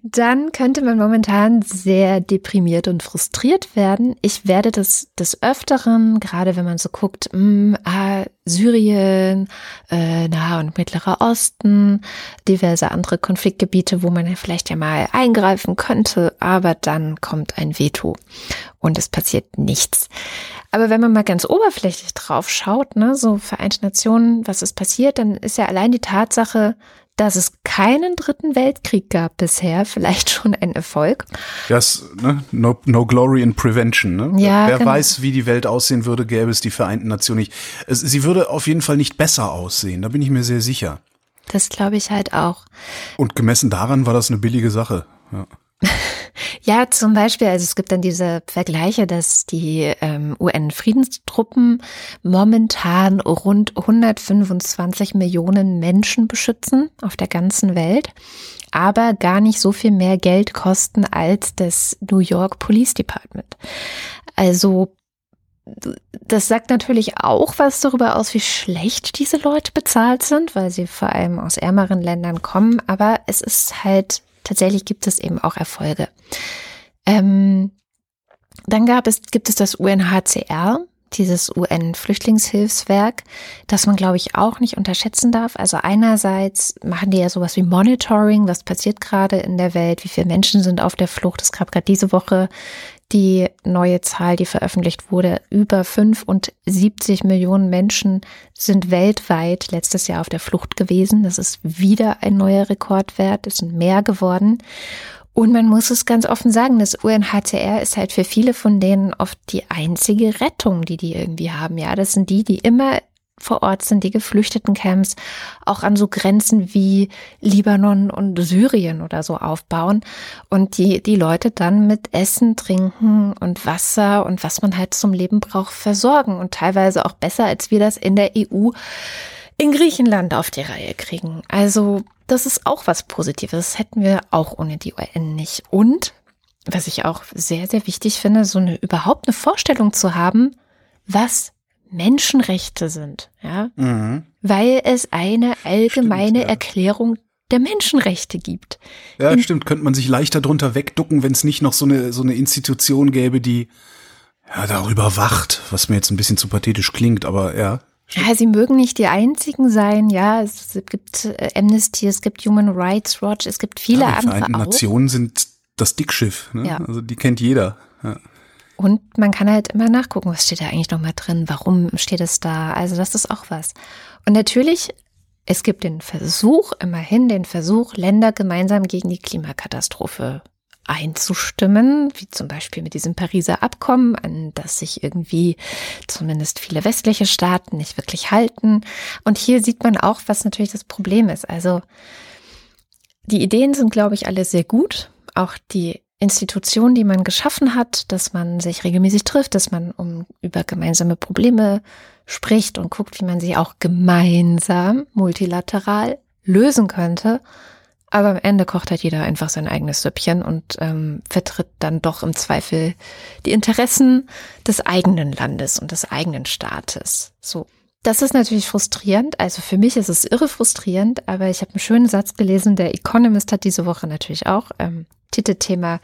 Dann könnte man momentan sehr deprimiert und frustriert werden. Ich werde das des Öfteren, gerade wenn man so guckt, mh, ah, Syrien, äh, Nahe und Mittlerer Osten, diverse andere Konfliktgebiete, wo man ja vielleicht ja mal eingreifen könnte, aber dann kommt ein Veto und es passiert nichts. Aber wenn man mal ganz oberflächlich drauf schaut, ne, so Vereinte Nationen, was ist passiert, dann ist ja allein die Tatsache, dass es keinen dritten Weltkrieg gab bisher, vielleicht schon ein Erfolg. Das, ne? no, no glory in prevention. Ne? Ja, Wer genau. weiß, wie die Welt aussehen würde, gäbe es die Vereinten Nationen nicht. Es, sie würde auf jeden Fall nicht besser aussehen, da bin ich mir sehr sicher. Das glaube ich halt auch. Und gemessen daran war das eine billige Sache. Ja. Ja, zum Beispiel, also es gibt dann diese Vergleiche, dass die ähm, UN-Friedenstruppen momentan rund 125 Millionen Menschen beschützen auf der ganzen Welt, aber gar nicht so viel mehr Geld kosten als das New York Police Department. Also das sagt natürlich auch was darüber aus, wie schlecht diese Leute bezahlt sind, weil sie vor allem aus ärmeren Ländern kommen. Aber es ist halt, tatsächlich gibt es eben auch Erfolge. Ähm, dann gab es, gibt es das UNHCR, dieses UN-Flüchtlingshilfswerk, das man, glaube ich, auch nicht unterschätzen darf. Also einerseits machen die ja sowas wie Monitoring, was passiert gerade in der Welt, wie viele Menschen sind auf der Flucht. Es gab gerade diese Woche die neue Zahl, die veröffentlicht wurde. Über 75 Millionen Menschen sind weltweit letztes Jahr auf der Flucht gewesen. Das ist wieder ein neuer Rekordwert. Es sind mehr geworden. Und man muss es ganz offen sagen, das UNHCR ist halt für viele von denen oft die einzige Rettung, die die irgendwie haben. Ja, das sind die, die immer vor Ort sind, die Geflüchtetencamps auch an so Grenzen wie Libanon und Syrien oder so aufbauen und die, die Leute dann mit Essen, Trinken und Wasser und was man halt zum Leben braucht versorgen und teilweise auch besser, als wir das in der EU in Griechenland auf die Reihe kriegen. Also das ist auch was Positives. Das hätten wir auch ohne die UN nicht. Und was ich auch sehr, sehr wichtig finde, so eine überhaupt eine Vorstellung zu haben, was Menschenrechte sind, ja, Mhm. weil es eine allgemeine Stimmt, ja. Erklärung der Menschenrechte gibt. Ja, stimmt. Könnte man sich leichter drunter wegducken, wenn es nicht noch so eine, so eine Institution gäbe, die ja, darüber wacht, was mir jetzt ein bisschen zu pathetisch klingt, aber ja. Ja, sie mögen nicht die einzigen sein, ja, es gibt äh, Amnesty, es gibt Human Rights Watch, es gibt viele ja, die andere Vereinten auch. Nationen sind das Dickschiff. Ne? Ja. Also die kennt jeder. Ja. Und man kann halt immer nachgucken, was steht da eigentlich nochmal drin, warum steht es da. Also das ist auch was. Und natürlich, es gibt den Versuch, immerhin den Versuch, Länder gemeinsam gegen die Klimakatastrophe einzustimmen, wie zum Beispiel mit diesem Pariser Abkommen, an das sich irgendwie zumindest viele westliche Staaten nicht wirklich halten. Und hier sieht man auch, was natürlich das Problem ist. Also die Ideen sind, glaube ich, alle sehr gut. Auch die Institution, die man geschaffen hat, dass man sich regelmäßig trifft, dass man um über gemeinsame Probleme spricht und guckt, wie man sie auch gemeinsam multilateral lösen könnte. Aber am Ende kocht halt jeder einfach sein eigenes Süppchen und ähm, vertritt dann doch im Zweifel die Interessen des eigenen Landes und des eigenen Staates. So. Das ist natürlich frustrierend. Also für mich ist es irre frustrierend, aber ich habe einen schönen Satz gelesen. Der Economist hat diese Woche natürlich auch ähm, Titelthema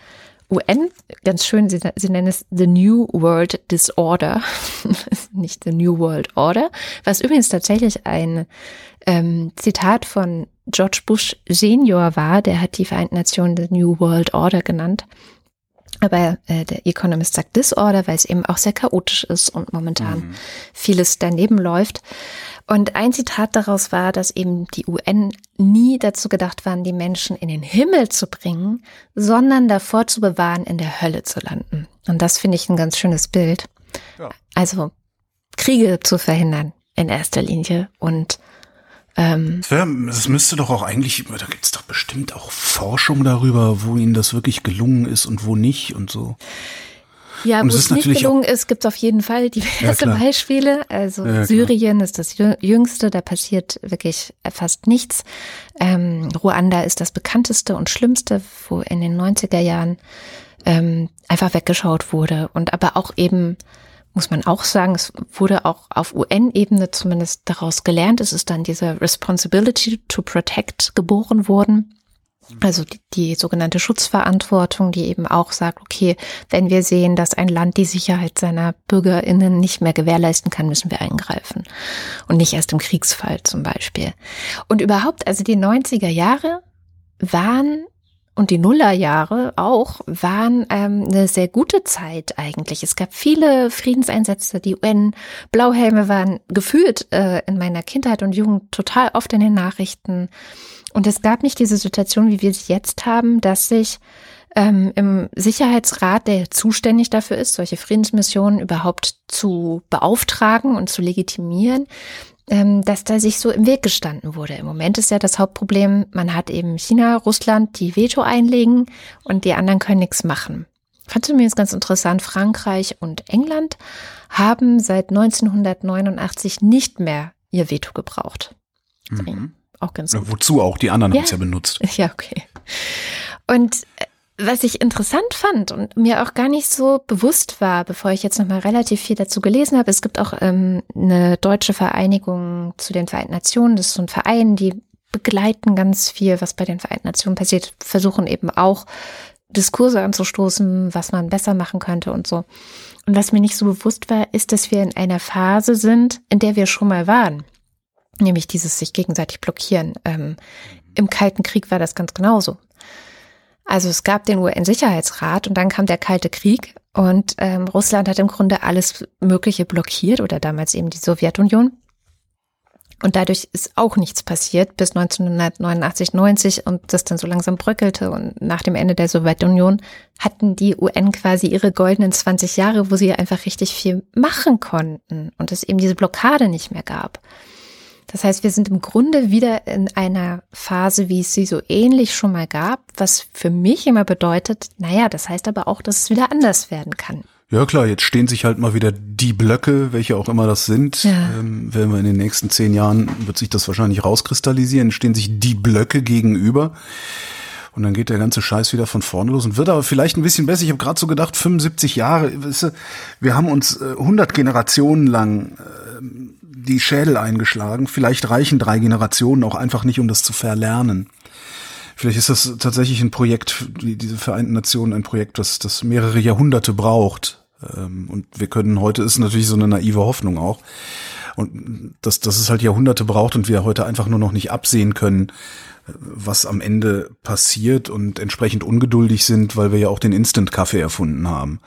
UN. Ganz schön, sie, sie nennen es The New World Disorder, nicht The New World Order, was übrigens tatsächlich ein ähm, Zitat von George Bush Senior war. Der hat die Vereinten Nationen The New World Order genannt. Aber äh, der Economist sagt Disorder, weil es eben auch sehr chaotisch ist und momentan Mhm. vieles daneben läuft. Und ein Zitat daraus war, dass eben die UN nie dazu gedacht waren, die Menschen in den Himmel zu bringen, sondern davor zu bewahren, in der Hölle zu landen. Und das finde ich ein ganz schönes Bild. Ja. Also Kriege zu verhindern in erster Linie und ähm, Das, wär, das müsste doch auch eigentlich, da gibt's doch bestimmt auch Forschung darüber, wo ihnen das wirklich gelungen ist und wo nicht und so. Ja, Und wo es nicht gelungen ist, gibt es auf jeden Fall diverse klar. Beispiele. Also Ja. Syrien ist das jü- jüngste, da passiert wirklich fast nichts. Ähm, Ruanda ist das bekannteste und schlimmste, wo in den 90er Jahren ähm, einfach weggeschaut wurde. Und aber auch eben, muss man auch sagen, es wurde auch auf UN-Ebene zumindest daraus gelernt. Es ist dann diese Responsibility to Protect geboren worden. Also die, die sogenannte Schutzverantwortung, die eben auch sagt, okay, wenn wir sehen, dass ein Land die Sicherheit seiner BürgerInnen nicht mehr gewährleisten kann, müssen wir eingreifen. Und nicht erst im Kriegsfall zum Beispiel. Und überhaupt, also die 90er Jahre waren und die Nullerjahre auch waren ähm, eine sehr gute Zeit eigentlich. Es gab viele Friedenseinsätze. Die UN-Blauhelme waren gefühlt äh, in meiner Kindheit und Jugend total oft in den Nachrichten. Und es gab nicht diese Situation, wie wir sie jetzt haben, dass sich ähm, im Sicherheitsrat, der zuständig dafür ist, solche Friedensmissionen überhaupt zu beauftragen und zu legitimieren, ähm, dass da sich so im Weg gestanden wurde. Im Moment ist ja das Hauptproblem, man hat eben China, Russland, die Veto einlegen und die anderen können nichts machen. Fand zumindest ganz interessant, Frankreich und England haben seit 1989 nicht mehr ihr Veto gebraucht. Mhm. Auch ganz gut. wozu auch? Die anderen Ja. haben es ja benutzt. Ja, okay. Und äh, was ich interessant fand und mir auch gar nicht so bewusst war, bevor ich jetzt nochmal relativ viel dazu gelesen habe, es gibt auch ähm, eine deutsche Vereinigung zu den Vereinten Nationen, das ist so ein Verein, die begleiten ganz viel, was bei den Vereinten Nationen passiert, versuchen eben auch Diskurse anzustoßen, was man besser machen könnte und so. Und was mir nicht so bewusst war, ist, dass wir in einer Phase sind, in der wir schon mal waren. Nämlich dieses sich gegenseitig blockieren. Ähm, Im Kalten Krieg war das ganz genauso. Also es gab den UN-Sicherheitsrat und dann kam der Kalte Krieg und ähm, Russland hat im Grunde alles Mögliche blockiert oder damals eben die Sowjetunion. Und dadurch ist auch nichts passiert bis 1989, 90 und das dann so langsam bröckelte. Und nach dem Ende der Sowjetunion hatten die UN quasi ihre goldenen 20 Jahre, wo sie einfach richtig viel machen konnten und es eben diese Blockade nicht mehr gab. Das heißt, wir sind im Grunde wieder in einer Phase, wie es sie so ähnlich schon mal gab, was für mich immer bedeutet, naja, das heißt aber auch, dass es wieder anders werden kann. Ja klar, jetzt stehen sich halt mal wieder die Blöcke, welche auch immer das sind. Ja. Ähm, werden wir in den nächsten zehn Jahren, wird sich das wahrscheinlich rauskristallisieren, stehen sich die Blöcke gegenüber. Und dann geht der ganze Scheiß wieder von vorne los und wird aber vielleicht ein bisschen besser. Ich habe gerade so gedacht, 75 Jahre, weißt du, wir haben uns äh, 100 Generationen lang äh, die Schädel eingeschlagen. Vielleicht reichen drei Generationen auch einfach nicht, um das zu verlernen. Vielleicht ist das tatsächlich ein Projekt, die, diese Vereinten Nationen, ein Projekt, das, das mehrere Jahrhunderte braucht. Ähm, Und wir können heute, ist natürlich so eine naive Hoffnung auch. Und dass, dass es halt Jahrhunderte braucht und wir heute einfach nur noch nicht absehen können, was am Ende passiert und entsprechend ungeduldig sind, weil wir ja auch den Instant-Kaffee erfunden haben.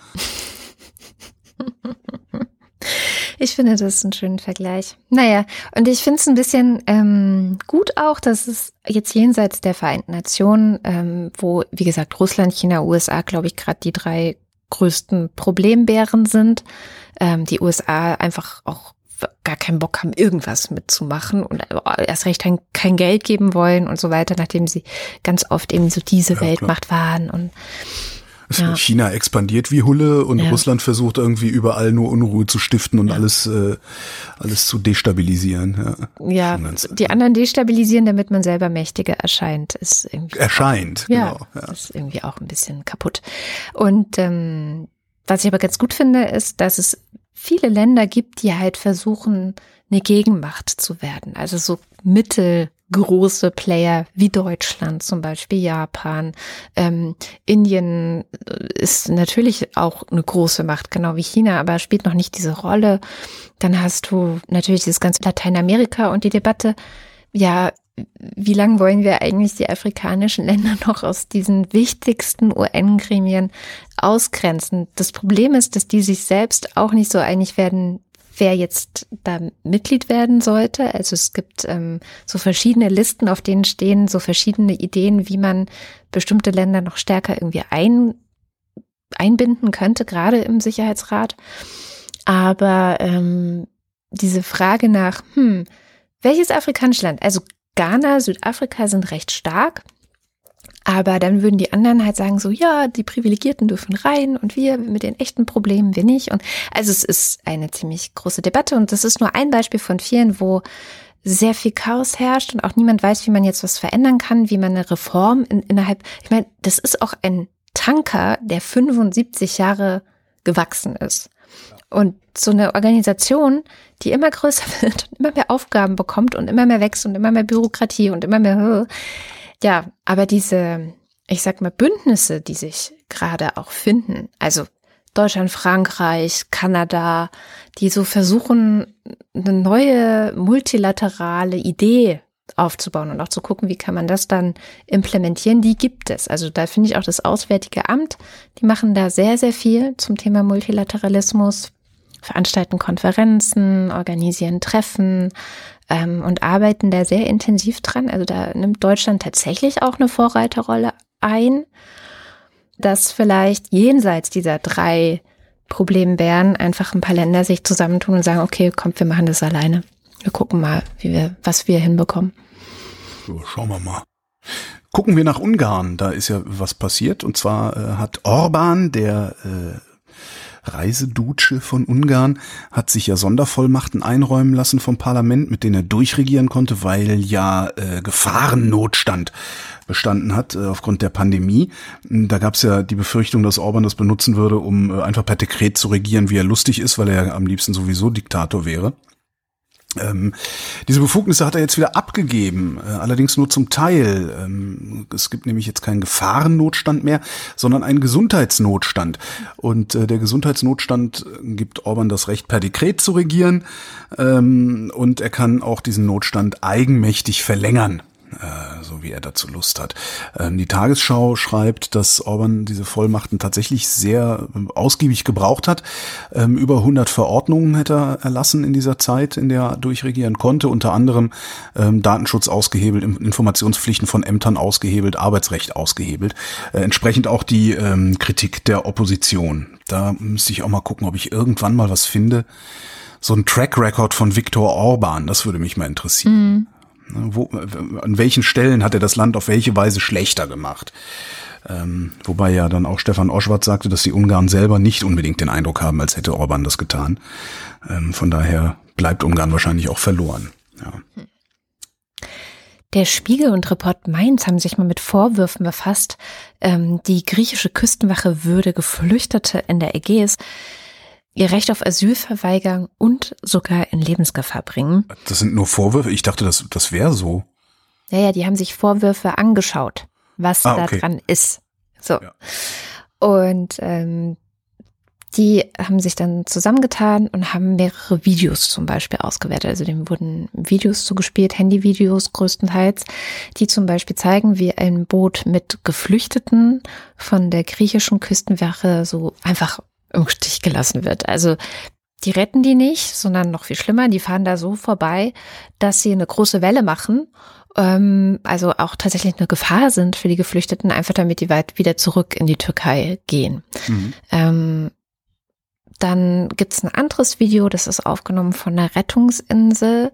Ich finde, das ist ein schöner Vergleich. Naja, und ich finde es ein bisschen ähm, gut auch, dass es jetzt jenseits der Vereinten Nationen, ähm, wo, wie gesagt, Russland, China, USA, glaube ich, gerade die drei größten Problembären sind, ähm, die USA einfach auch gar keinen Bock haben, irgendwas mitzumachen und erst recht kein, kein Geld geben wollen und so weiter, nachdem sie ganz oft eben so diese Ja, Weltmacht waren und Ja. China expandiert wie Hulle und Ja. Russland versucht irgendwie überall nur Unruhe zu stiften und alles, äh, alles zu destabilisieren. Ja. ja, die anderen destabilisieren, damit man selber mächtiger erscheint, ist irgendwie Erscheint, Ja, genau. Ja. ist irgendwie auch ein bisschen kaputt. Und ähm, was ich aber ganz gut finde, ist, dass es viele Länder gibt, die halt versuchen, eine Gegenmacht zu werden. Also so mittelgroße Player wie Deutschland, zum Beispiel Japan. Ähm, Indien ist natürlich auch eine große Macht, genau wie China, aber spielt noch nicht diese Rolle. Dann hast du natürlich dieses ganze Lateinamerika und die Debatte, ja, wie lange wollen wir eigentlich die afrikanischen Länder noch aus diesen wichtigsten UN-Gremien ausgrenzen? Das Problem ist, dass die sich selbst auch nicht so einig werden, wer jetzt da Mitglied werden sollte. Also es gibt ähm, so verschiedene Listen, auf denen stehen so verschiedene Ideen, wie man bestimmte Länder noch stärker irgendwie einbinden könnte, gerade im Sicherheitsrat. Aber ähm, diese Frage nach, hm, welches afrikanische Land? Also Ghana, Südafrika sind recht stark. Aber dann würden die anderen halt sagen so, ja, die Privilegierten dürfen rein und wir mit den echten Problemen, wir nicht. Und also es ist eine ziemlich große Debatte und das ist nur ein Beispiel von vielen, wo sehr viel Chaos herrscht und auch niemand weiß, wie man jetzt was verändern kann, wie man eine Reform in, innerhalb, ich meine, das ist auch ein Tanker, der 75 Jahre gewachsen ist. Und so eine Organisation, die immer größer wird und immer mehr Aufgaben bekommt und immer mehr wächst und immer mehr Bürokratie und immer mehr, ja, aber diese, ich sag mal, Bündnisse, die sich gerade auch finden, also Deutschland, Frankreich, Kanada, die so versuchen, eine neue multilaterale Idee aufzubauen und auch zu gucken, wie kann man das dann implementieren, die gibt es. Also da finde ich auch das Auswärtige Amt, die machen da sehr, sehr viel zum Thema Multilateralismus, veranstalten Konferenzen, organisieren Treffen, ähm, und arbeiten da sehr intensiv dran. Also da nimmt Deutschland tatsächlich auch eine Vorreiterrolle ein, dass vielleicht jenseits dieser drei Problembären einfach ein paar Länder sich zusammentun und sagen, okay, kommt, wir machen das alleine. Wir gucken mal, wie wir, was wir hinbekommen. So, schauen wir mal. Gucken wir nach Ungarn. Da ist ja was passiert. Und zwar äh, hat Orban, der äh, Reisedutsche von Ungarn hat sich ja Sondervollmachten einräumen lassen vom Parlament, mit denen er durchregieren konnte, weil ja äh, Gefahrennotstand bestanden hat äh, aufgrund der Pandemie. Da gab es ja die Befürchtung, dass Orban das benutzen würde, um äh, einfach per Dekret zu regieren, wie er lustig ist, weil er am liebsten sowieso Diktator wäre. Ähm, diese Befugnisse hat er jetzt wieder abgegeben, äh, allerdings nur zum Teil. Ähm, es gibt nämlich jetzt keinen Gefahrennotstand mehr, sondern einen Gesundheitsnotstand. Und äh, der Gesundheitsnotstand gibt Orban das Recht, per Dekret zu regieren. Ähm, und er kann auch diesen Notstand eigenmächtig verlängern. Äh, so wie er dazu Lust hat. Ähm, die Tagesschau schreibt, dass Orban diese Vollmachten tatsächlich sehr ähm, ausgiebig gebraucht hat. Ähm, über 100 Verordnungen hätte er erlassen in dieser Zeit, in der er durchregieren konnte, unter anderem Datenschutz ausgehebelt, Informationspflichten von Ämtern ausgehebelt, Arbeitsrecht ausgehebelt, äh, entsprechend auch die Kritik der Opposition. Da müsste ich auch mal gucken, ob ich irgendwann mal was finde. So ein Track Record von Viktor Orban, das würde mich mal interessieren. Mhm. Ne, wo, an welchen Stellen hat er das Land auf welche Weise schlechter gemacht? Ähm, wobei ja dann auch Stefan Oschwart sagte, dass die Ungarn selber nicht unbedingt den Eindruck haben, als hätte Orban das getan. Ähm, von daher bleibt Ungarn wahrscheinlich auch verloren. Ja. Der Spiegel und Report Mainz haben sich mal mit Vorwürfen befasst, ähm, die griechische Küstenwache würde Geflüchtete in der Ägäis ihr Recht auf Asyl verweigern und sogar in Lebensgefahr bringen. Das sind nur Vorwürfe? Ich dachte, das, das wäre so. Naja, die haben sich Vorwürfe angeschaut, was ah, okay. da dran ist. So. Ja. Und ähm, die haben sich dann zusammengetan und haben mehrere Videos zum Beispiel ausgewertet. Also dem wurden Videos zugespielt, Handyvideos größtenteils, die zum Beispiel zeigen, wie ein Boot mit Geflüchteten von der griechischen Küstenwache so einfach im Stich gelassen wird. Also die retten die nicht, sondern noch viel schlimmer, die fahren da so vorbei, dass sie eine große Welle machen, ähm, also auch tatsächlich eine Gefahr sind für die Geflüchteten, einfach damit die weit wieder zurück in die Türkei gehen. Mhm. Ähm, dann gibt's ein anderes Video, das ist aufgenommen von einer Rettungsinsel.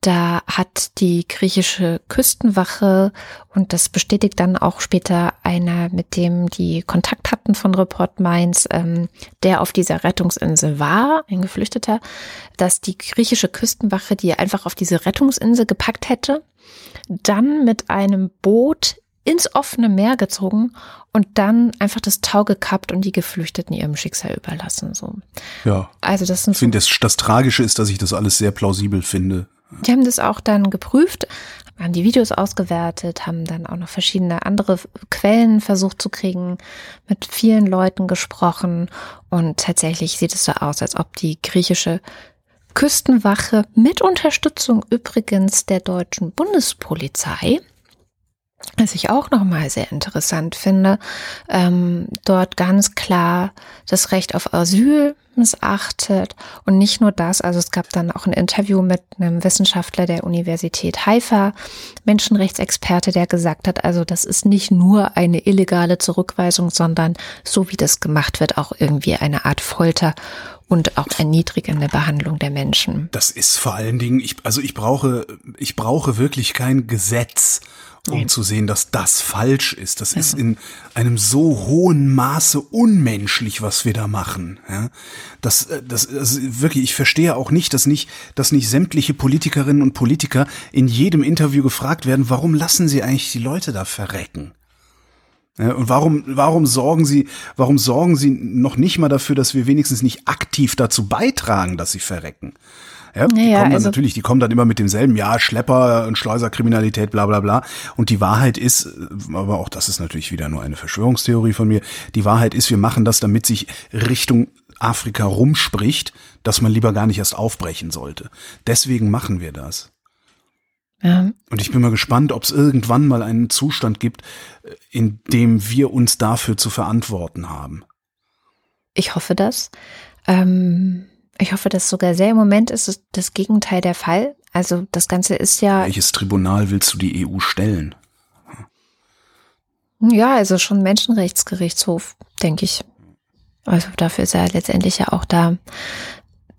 Da hat die griechische Küstenwache, und das bestätigt dann auch später einer, mit dem die Kontakt hatten von Report Mainz, ähm, der auf dieser Rettungsinsel war, ein Geflüchteter, dass die griechische Küstenwache die einfach auf diese Rettungsinsel gepackt hätte, dann mit einem Boot ins offene Meer gezogen und dann einfach das Tau gekappt und die Geflüchteten ihrem Schicksal überlassen. So. Ja. Also das sind. Ich finde, das, das Tragische ist, dass ich das alles sehr plausibel finde. Die haben das auch dann geprüft, haben die Videos ausgewertet, haben dann auch noch verschiedene andere Quellen versucht zu kriegen, mit vielen Leuten gesprochen. Und tatsächlich sieht es so aus, als ob die griechische Küstenwache mit Unterstützung übrigens der deutschen Bundespolizei was ich auch nochmal sehr interessant finde, ähm, dort ganz klar das Recht auf Asyl missachtet. Und nicht nur das, also es gab dann auch ein Interview mit einem Wissenschaftler der Universität Haifa, Menschenrechtsexperte, der gesagt hat, also das ist nicht nur eine illegale Zurückweisung, sondern so wie das gemacht wird, auch irgendwie eine Art Folter und auch erniedrigende Behandlung der Menschen. Das ist vor allen Dingen, ich, also ich brauche, ich brauche wirklich kein Gesetz, um zu sehen, dass das falsch ist. Das ja. ist in einem so hohen Maße unmenschlich, was wir da machen. Ja, das, äh, das, das wirklich, ich verstehe auch nicht, dass nicht, dass nicht sämtliche Politikerinnen und Politiker in jedem Interview gefragt werden, warum lassen sie eigentlich die Leute da verrecken? Und warum, warum sorgen Sie, warum sorgen Sie noch nicht mal dafür, dass wir wenigstens nicht aktiv dazu beitragen, dass sie verrecken? Ja, die ja, kommen dann also natürlich, die kommen dann immer mit demselben, ja, Schlepper und Schleuserkriminalität, bla bla bla. Und die Wahrheit ist, aber auch das ist natürlich wieder nur eine Verschwörungstheorie von mir, die Wahrheit ist, wir machen das, damit sich Richtung Afrika rumspricht, dass man lieber gar nicht erst aufbrechen sollte. Deswegen machen wir das. Ja. Und ich bin mal gespannt, ob es irgendwann mal einen Zustand gibt, in dem wir uns dafür zu verantworten haben. Ich hoffe das. Ähm, ich hoffe, dass sogar sehr im Moment ist das Gegenteil der Fall. Also das Ganze ist ja. Welches Tribunal willst du die EU stellen? Ja, also schon Menschenrechtsgerichtshof, denke ich. Also dafür ist er letztendlich ja auch da.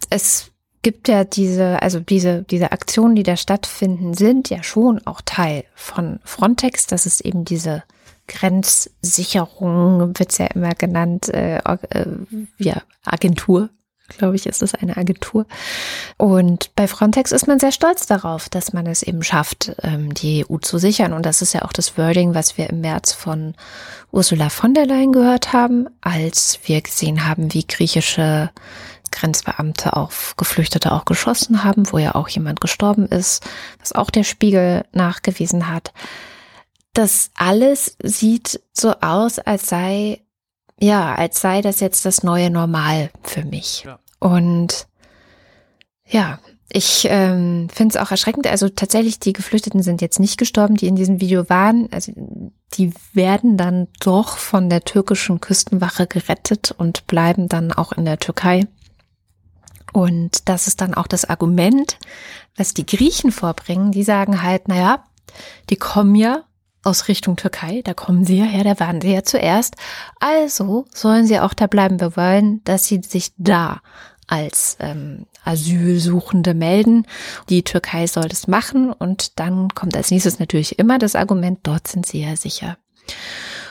Es gibt ja diese, also diese, diese Aktionen, die da stattfinden, sind ja schon auch Teil von Frontex. Das ist eben diese Grenzsicherung, wird's ja immer genannt, äh, äh, ja, Agentur glaube ich, ist es eine Agentur. Und bei Frontex ist man sehr stolz darauf, dass man es eben schafft, ähm, die EU zu sichern. Und das ist ja auch das Wording, was wir im März von Ursula von der Leyen gehört haben, als wir gesehen haben, wie griechische Grenzbeamte auf Geflüchtete auch geschossen haben, wo ja auch jemand gestorben ist, was auch der Spiegel nachgewiesen hat. Das alles sieht so aus, als sei ja, als sei das jetzt das neue Normal für mich. Ja. Und ja, ich ähm, finde es auch erschreckend. Also tatsächlich, die Geflüchteten sind jetzt nicht gestorben, die in diesem Video waren. Also die werden dann doch von der türkischen Küstenwache gerettet und bleiben dann auch in der Türkei. Und das ist dann auch das Argument, was die Griechen vorbringen. Die sagen halt, naja, die kommen ja aus Richtung Türkei, da kommen sie ja her, da waren sie ja zuerst. Also sollen sie auch da bleiben. Wir wollen, dass sie sich da als ähm, Asylsuchende melden. Die Türkei soll das machen und dann kommt als nächstes natürlich immer das Argument, dort sind sie ja sicher.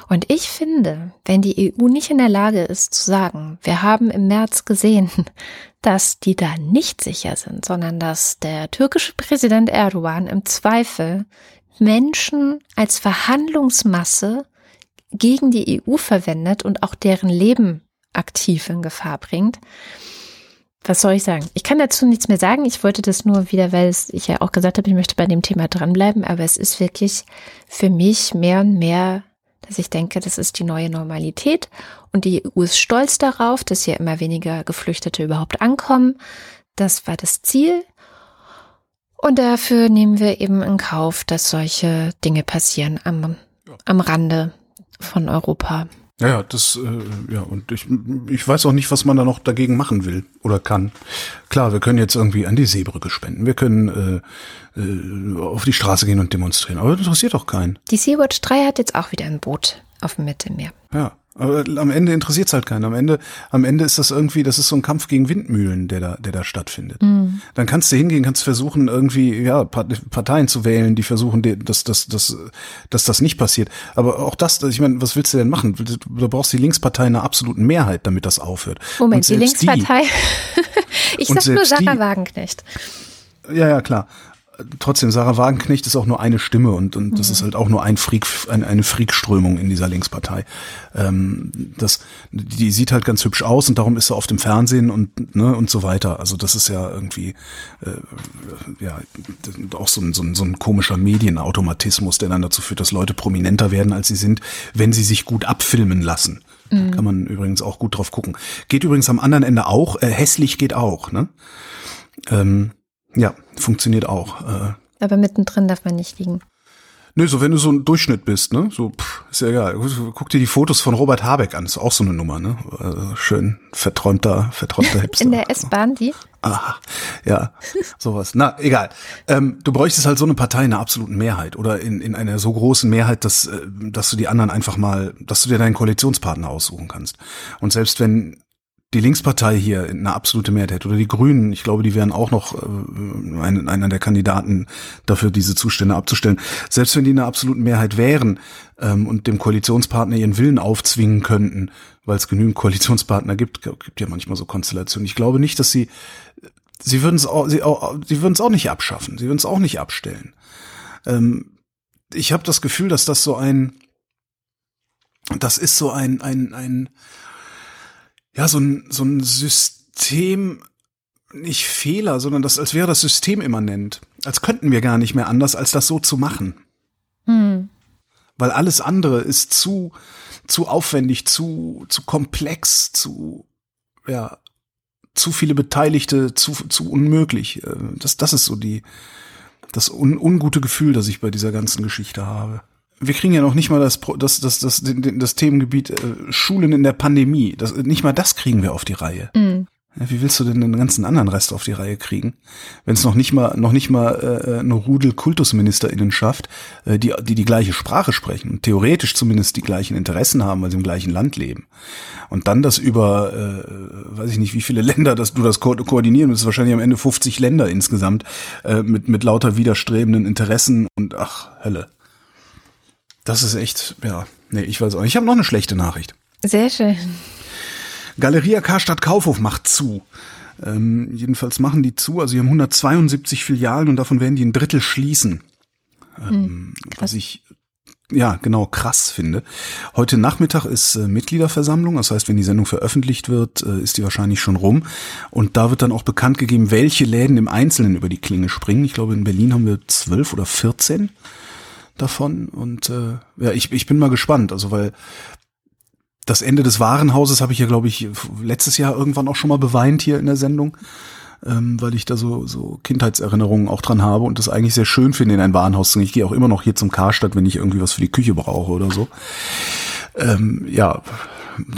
Und ich finde, wenn die EU nicht in der Lage ist zu sagen, wir haben im März gesehen, dass die da nicht sicher sind, sondern dass der türkische Präsident Erdogan im Zweifel Menschen als Verhandlungsmasse gegen die EU verwendet und auch deren Leben aktiv in Gefahr bringt. Was soll ich sagen? Ich kann dazu nichts mehr sagen. Ich wollte das nur wieder, weil ich ja auch gesagt habe, ich möchte bei dem Thema dranbleiben. Aber es ist wirklich für mich mehr und mehr, dass ich denke, das ist die neue Normalität. Und die EU ist stolz darauf, dass hier immer weniger Geflüchtete überhaupt ankommen. Das war das Ziel. Und dafür nehmen wir eben in Kauf, dass solche Dinge passieren am, am Rande von Europa. Ja, ja, das, äh, ja, und ich, ich weiß auch nicht, was man da noch dagegen machen will oder kann. Klar, wir können jetzt irgendwie an die Seebrücke spenden, wir können äh, äh, auf die Straße gehen und demonstrieren, aber das interessiert doch keinen. Die Sea-Watch 3 hat jetzt auch wieder ein Boot auf dem Mittelmeer. Ja, aber am Ende interessiert es halt keinen. Am Ende, am Ende ist das irgendwie, das ist so ein Kampf gegen Windmühlen, der da, der da stattfindet. Mhm. Dann kannst du hingehen, kannst versuchen, irgendwie, ja, Parteien zu wählen, die versuchen, dass, dass, dass, dass das nicht passiert. Aber auch das, ich meine, was willst du denn machen? Du brauchst die Linkspartei eine absoluten Mehrheit, damit das aufhört. Moment, die Linkspartei? Die, ich sag nur Sarah Wagenknecht. Ja, ja, klar trotzdem, Sarah Wagenknecht ist auch nur eine Stimme und, und das mhm. ist halt auch nur ein Freak, eine, eine Freakströmung in dieser Linkspartei. Ähm, das, die sieht halt ganz hübsch aus und darum ist sie auf dem Fernsehen und, ne, und so weiter. Also das ist ja irgendwie äh, ja auch so ein, so, ein, so ein komischer Medienautomatismus, der dann dazu führt, dass Leute prominenter werden, als sie sind, wenn sie sich gut abfilmen lassen. Mhm. Kann man übrigens auch gut drauf gucken. Geht übrigens am anderen Ende auch. Äh, hässlich geht auch, ne? Ähm, ja, funktioniert auch. Äh. Aber mittendrin darf man nicht liegen. Nö, so wenn du so ein Durchschnitt bist, ne? So, pff, ist ja egal. Guck dir die Fotos von Robert Habeck an, ist auch so eine Nummer, ne? Also schön verträumter, verträumter Hipster. In der S-Bahn, die? Aha, ja, sowas. Na, egal. Ähm, du bräuchtest halt so eine Partei in einer absoluten Mehrheit oder in, in einer so großen Mehrheit, dass, äh, dass du die anderen einfach mal, dass du dir deinen Koalitionspartner aussuchen kannst. Und selbst wenn die Linkspartei hier eine absolute Mehrheit hätte oder die Grünen, ich glaube, die wären auch noch äh, ein, einer der Kandidaten dafür, diese Zustände abzustellen. Selbst wenn die eine absolute Mehrheit wären ähm, und dem Koalitionspartner ihren Willen aufzwingen könnten, weil es genügend Koalitionspartner gibt, gibt ja manchmal so Konstellationen. Ich glaube nicht, dass sie sie würden es auch, sie, auch, sie würden es auch nicht abschaffen, sie würden es auch nicht abstellen. Ähm, ich habe das Gefühl, dass das so ein das ist so ein ein ein ja, so ein, so ein System, nicht Fehler, sondern das, als wäre das System immanent. Als könnten wir gar nicht mehr anders, als das so zu machen. Hm. Weil alles andere ist zu, zu aufwendig, zu, zu komplex, zu, ja, zu viele Beteiligte, zu, zu unmöglich. Äh, das, das ist so die, das un, ungute Gefühl, das ich bei dieser ganzen Geschichte habe wir kriegen ja noch nicht mal das, das, das, das, das, das Themengebiet äh, Schulen in der Pandemie. Das, nicht mal das kriegen wir auf die Reihe. Mhm. Wie willst du denn den ganzen anderen Rest auf die Reihe kriegen, wenn es noch nicht mal noch nicht mal äh, eine Rudel KultusministerInnen schafft, äh, die, die die gleiche Sprache sprechen und theoretisch zumindest die gleichen Interessen haben, weil sie im gleichen Land leben. Und dann das über, äh, weiß ich nicht, wie viele Länder, dass du das ko koordinieren musst, wahrscheinlich am Ende 50 Länder insgesamt äh, mit mit lauter widerstrebenden Interessen und ach Hölle. Das ist echt, ja, nee, ich weiß auch nicht. Ich habe noch eine schlechte Nachricht. Sehr schön. Galeria Karstadt Kaufhof macht zu. Ähm, jedenfalls machen die zu. Also sie haben 172 Filialen und davon werden die ein Drittel schließen. Ähm, hm, was ich ja, genau, krass finde. Heute Nachmittag ist äh, Mitgliederversammlung, das heißt, wenn die Sendung veröffentlicht wird, äh, ist die wahrscheinlich schon rum. Und da wird dann auch bekannt gegeben, welche Läden im Einzelnen über die Klinge springen. Ich glaube, in Berlin haben wir zwölf oder vierzehn davon. Und äh, ja, ich, ich bin mal gespannt, also weil das Ende des Warenhauses habe ich ja, glaube ich, letztes Jahr irgendwann auch schon mal beweint hier in der Sendung, ähm, weil ich da so, so Kindheitserinnerungen auch dran habe und das eigentlich sehr schön finde, in ein Warenhaus zu gehen. Ich gehe auch immer noch hier zum Karstadt, wenn ich irgendwie was für die Küche brauche oder so. Ähm, ja,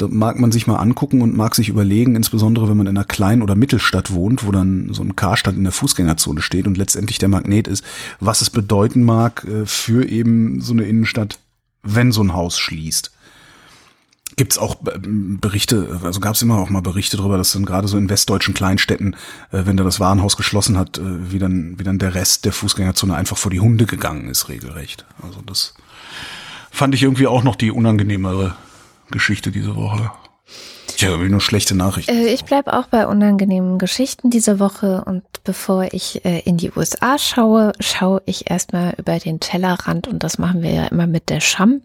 mag man sich mal angucken und mag sich überlegen, insbesondere wenn man in einer kleinen oder Mittelstadt wohnt, wo dann so ein Karstadt in der Fußgängerzone steht und letztendlich der Magnet ist, was es bedeuten mag äh, für eben so eine Innenstadt, wenn so ein Haus schließt. Gibt's auch äh, Berichte, also gab es immer auch mal Berichte darüber, dass dann gerade so in westdeutschen Kleinstädten, äh, wenn da das Warenhaus geschlossen hat, wie dann, wie dann der Rest der Fußgängerzone einfach vor die Hunde gegangen ist, regelrecht. Also das fand ich irgendwie auch noch die unangenehmere Geschichte diese Woche. Tja, wie nur schlechte Nachrichten. Äh, ich bleibe auch bei unangenehmen Geschichten diese Woche und bevor ich äh, in die USA schaue, schaue ich erstmal über den Tellerrand und das machen wir ja immer mit der Scham.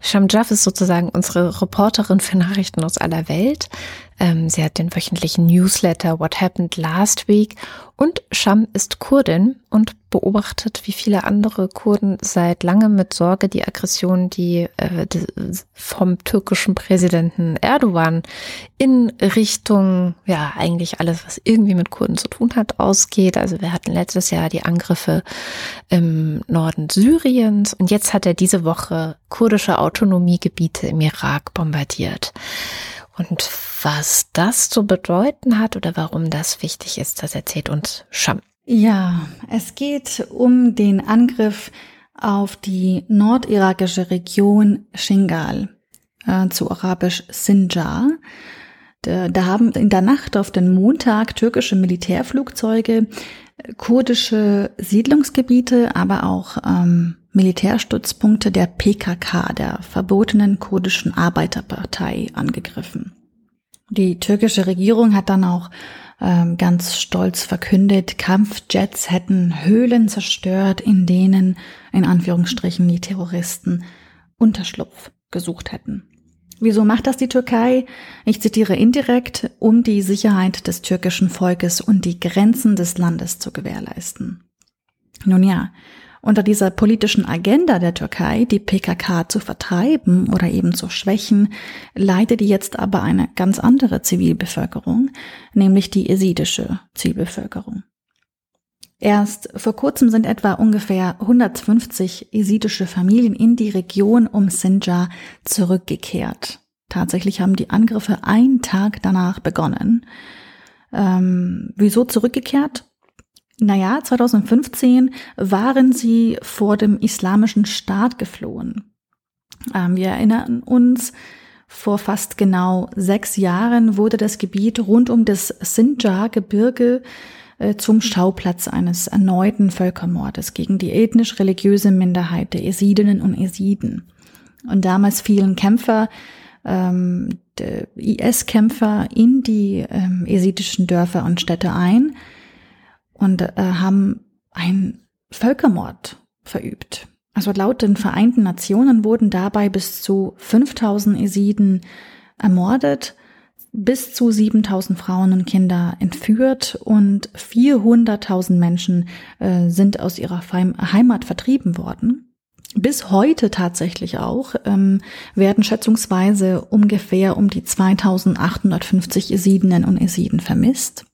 Sham Jaff ist sozusagen unsere Reporterin für Nachrichten aus aller Welt. Ähm, sie hat den wöchentlichen Newsletter What Happened Last Week und Sham ist Kurdin und beobachtet wie viele andere Kurden seit langem mit Sorge die Aggression, die äh, vom türkischen Präsidenten Erdogan in Richtung, ja, eigentlich alles, was irgendwie mit Kurden zu tun hat, ausgeht. Also wir hatten letztes Jahr die Angriffe im Norden Syriens und jetzt hat er diese Woche kurdische Autonomiegebiete im Irak bombardiert. Und was das zu bedeuten hat oder warum das wichtig ist, das erzählt uns Sham. Ja, es geht um den Angriff auf die nordirakische Region Shingal, äh, zu arabisch Sinjar. Da, da haben in der Nacht auf den Montag türkische Militärflugzeuge äh, kurdische Siedlungsgebiete, aber auch ähm, Militärstützpunkte der PKK, der verbotenen kurdischen Arbeiterpartei, angegriffen. Die türkische Regierung hat dann auch ähm, ganz stolz verkündet, Kampfjets hätten Höhlen zerstört, in denen in Anführungsstrichen die Terroristen Unterschlupf gesucht hätten. Wieso macht das die Türkei? Ich zitiere indirekt, um die Sicherheit des türkischen Volkes und die Grenzen des Landes zu gewährleisten. Nun ja, unter dieser politischen Agenda der Türkei, die PKK zu vertreiben oder eben zu schwächen, leidet jetzt aber eine ganz andere Zivilbevölkerung, nämlich die esidische Zivilbevölkerung. Erst vor kurzem sind etwa ungefähr 150 esidische Familien in die Region um Sinjar zurückgekehrt. Tatsächlich haben die Angriffe einen Tag danach begonnen. Ähm, wieso zurückgekehrt? Naja, 2015 waren sie vor dem islamischen Staat geflohen. Ähm, wir erinnern uns, vor fast genau sechs Jahren wurde das Gebiet rund um das Sinjar-Gebirge äh, zum Schauplatz eines erneuten Völkermordes gegen die ethnisch-religiöse Minderheit der Esidinnen und Esiden. Und damals fielen Kämpfer, ähm, IS-Kämpfer in die ähm, esidischen Dörfer und Städte ein und äh, haben einen Völkermord verübt. Also laut den Vereinten Nationen wurden dabei bis zu 5000 Esiden ermordet bis zu 7000 Frauen und Kinder entführt und 400.000 Menschen äh, sind aus ihrer Heimat vertrieben worden. Bis heute tatsächlich auch ähm, werden schätzungsweise ungefähr um die 2850 Esidinnen und Esiden vermisst.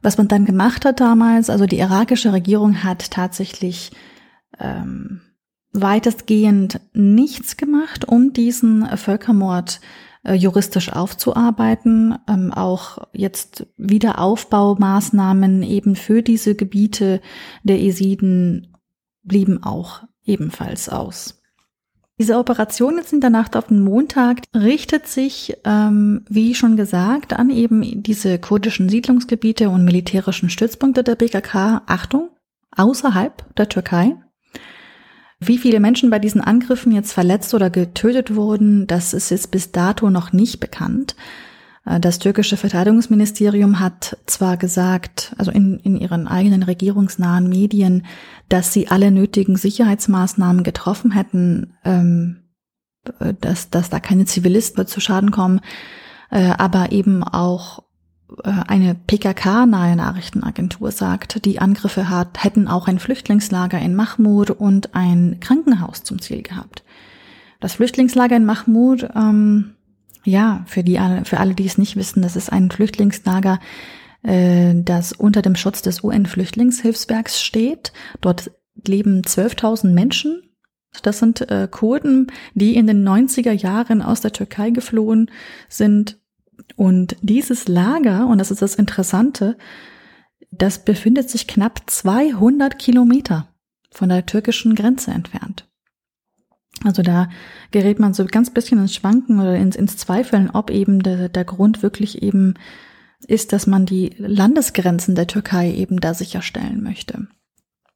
Was man dann gemacht hat damals, also die irakische Regierung hat tatsächlich ähm, weitestgehend nichts gemacht, um diesen Völkermord äh, juristisch aufzuarbeiten. Ähm, auch jetzt Wiederaufbaumaßnahmen eben für diese Gebiete der Esiden blieben auch ebenfalls aus. Diese Operation jetzt in der Nacht auf den Montag richtet sich, ähm, wie schon gesagt, an eben diese kurdischen Siedlungsgebiete und militärischen Stützpunkte der PKK, Achtung, außerhalb der Türkei. Wie viele Menschen bei diesen Angriffen jetzt verletzt oder getötet wurden, das ist jetzt bis dato noch nicht bekannt. Äh, das türkische Verteidigungsministerium hat zwar gesagt, also in, in ihren eigenen regierungsnahen Medien, dass sie alle nötigen Sicherheitsmaßnahmen getroffen hätten, ähm, dass, dass da keine Zivilisten zu Schaden kommen, äh, aber eben auch äh, eine PKK-nahe Nachrichtenagentur sagt, die Angriffe hat, hätten auch ein Flüchtlingslager in Mahmud und ein Krankenhaus zum Ziel gehabt. Das Flüchtlingslager in Mahmud, ähm, ja, für die für alle, die es nicht wissen, das ist ein Flüchtlingslager, äh, das unter dem Schutz des UN-Flüchtlingshilfswerks steht. Dort leben 12.000 Menschen. Das sind äh, Kurden, die in den 90er Jahren aus der Türkei geflohen sind und dieses Lager, und das ist das Interessante, das befindet sich knapp 200 Kilometer von der türkischen Grenze entfernt. Also da gerät man so ganz bisschen ins Schwanken oder ins, ins Zweifeln, ob eben der, der Grund wirklich eben ist, dass man die Landesgrenzen der Türkei eben da sicherstellen möchte.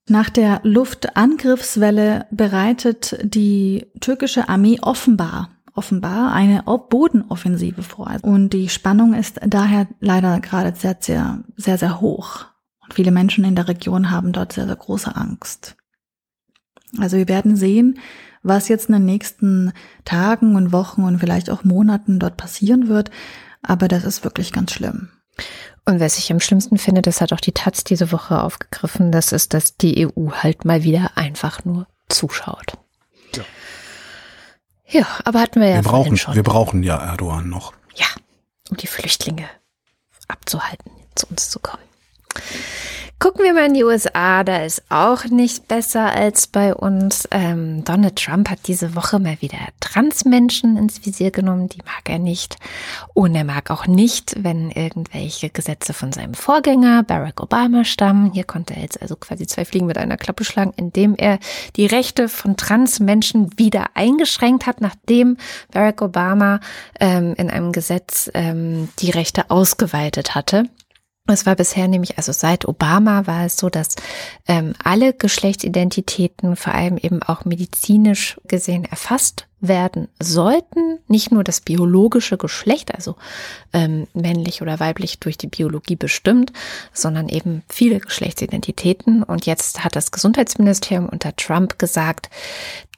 Nach der Luftangriffswelle bereitet die türkische Armee offenbar offenbar eine Bodenoffensive vor. Und die Spannung ist daher leider gerade sehr, sehr, sehr, sehr hoch. Und viele Menschen in der Region haben dort sehr, sehr große Angst. Also wir werden sehen, was jetzt in den nächsten Tagen und Wochen und vielleicht auch Monaten dort passieren wird. Aber das ist wirklich ganz schlimm. Und was ich am schlimmsten finde, das hat auch die Taz diese Woche aufgegriffen, das ist, dass die EU halt mal wieder einfach nur zuschaut. Ja, aber hatten wir ja wir brauchen, schon. Wir brauchen ja Erdogan noch. Ja, um die Flüchtlinge abzuhalten, zu uns zu kommen. Gucken wir mal in die USA, da ist auch nicht besser als bei uns. Ähm, Donald Trump hat diese Woche mal wieder Transmenschen ins Visier genommen, die mag er nicht. Und er mag auch nicht, wenn irgendwelche Gesetze von seinem Vorgänger Barack Obama stammen. Hier konnte er jetzt also quasi zwei Fliegen mit einer Klappe schlagen, indem er die Rechte von Transmenschen wieder eingeschränkt hat, nachdem Barack Obama ähm, in einem Gesetz ähm, die Rechte ausgeweitet hatte. Es war bisher nämlich, also seit Obama war es so, dass ähm, alle Geschlechtsidentitäten, vor allem eben auch medizinisch gesehen, erfasst werden sollten. Nicht nur das biologische Geschlecht, also ähm, männlich oder weiblich durch die Biologie bestimmt, sondern eben viele Geschlechtsidentitäten. Und jetzt hat das Gesundheitsministerium unter Trump gesagt,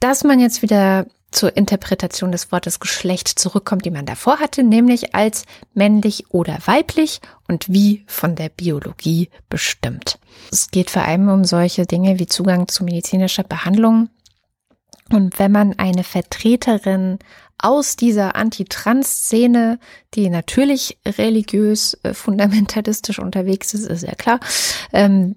dass man jetzt wieder zur Interpretation des Wortes Geschlecht zurückkommt, die man davor hatte, nämlich als männlich oder weiblich und wie von der Biologie bestimmt. Es geht vor allem um solche Dinge wie Zugang zu medizinischer Behandlung. Und wenn man eine Vertreterin aus dieser Anti-Trans-Szene, die natürlich religiös, äh, fundamentalistisch unterwegs ist, ist ja klar, ähm,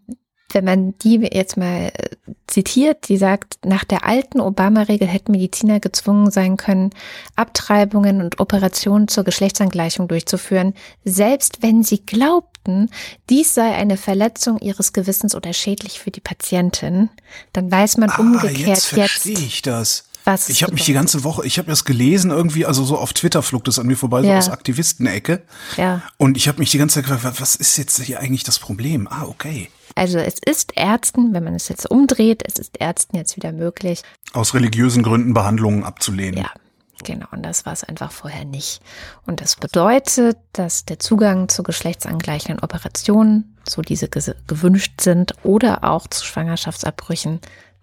wenn man die jetzt mal äh, zitiert, die sagt, nach der alten Obama-Regel hätten Mediziner gezwungen sein können, Abtreibungen und Operationen zur Geschlechtsangleichung durchzuführen, selbst wenn sie glaubten, dies sei eine Verletzung ihres Gewissens oder schädlich für die Patientin, dann weiß man Ah, umgekehrt jetzt verstehe jetzt, ich das. was Ich habe mich die ganze Woche, ich habe das gelesen irgendwie, also so auf Twitter flog das an mir vorbei, Ja. so aus Aktivistenecke. ja. Und ich habe mich die ganze Zeit gefragt, was ist jetzt hier eigentlich das Problem? Ah, okay. Also es ist Ärzten, wenn man es jetzt umdreht, es ist Ärzten jetzt wieder möglich, Aus religiösen Gründen Behandlungen abzulehnen. Ja, genau. Und das war es einfach vorher nicht. Und das bedeutet, dass der Zugang zu geschlechtsangleichenden Operationen, so diese gewünscht sind, oder auch zu Schwangerschaftsabbrüchen,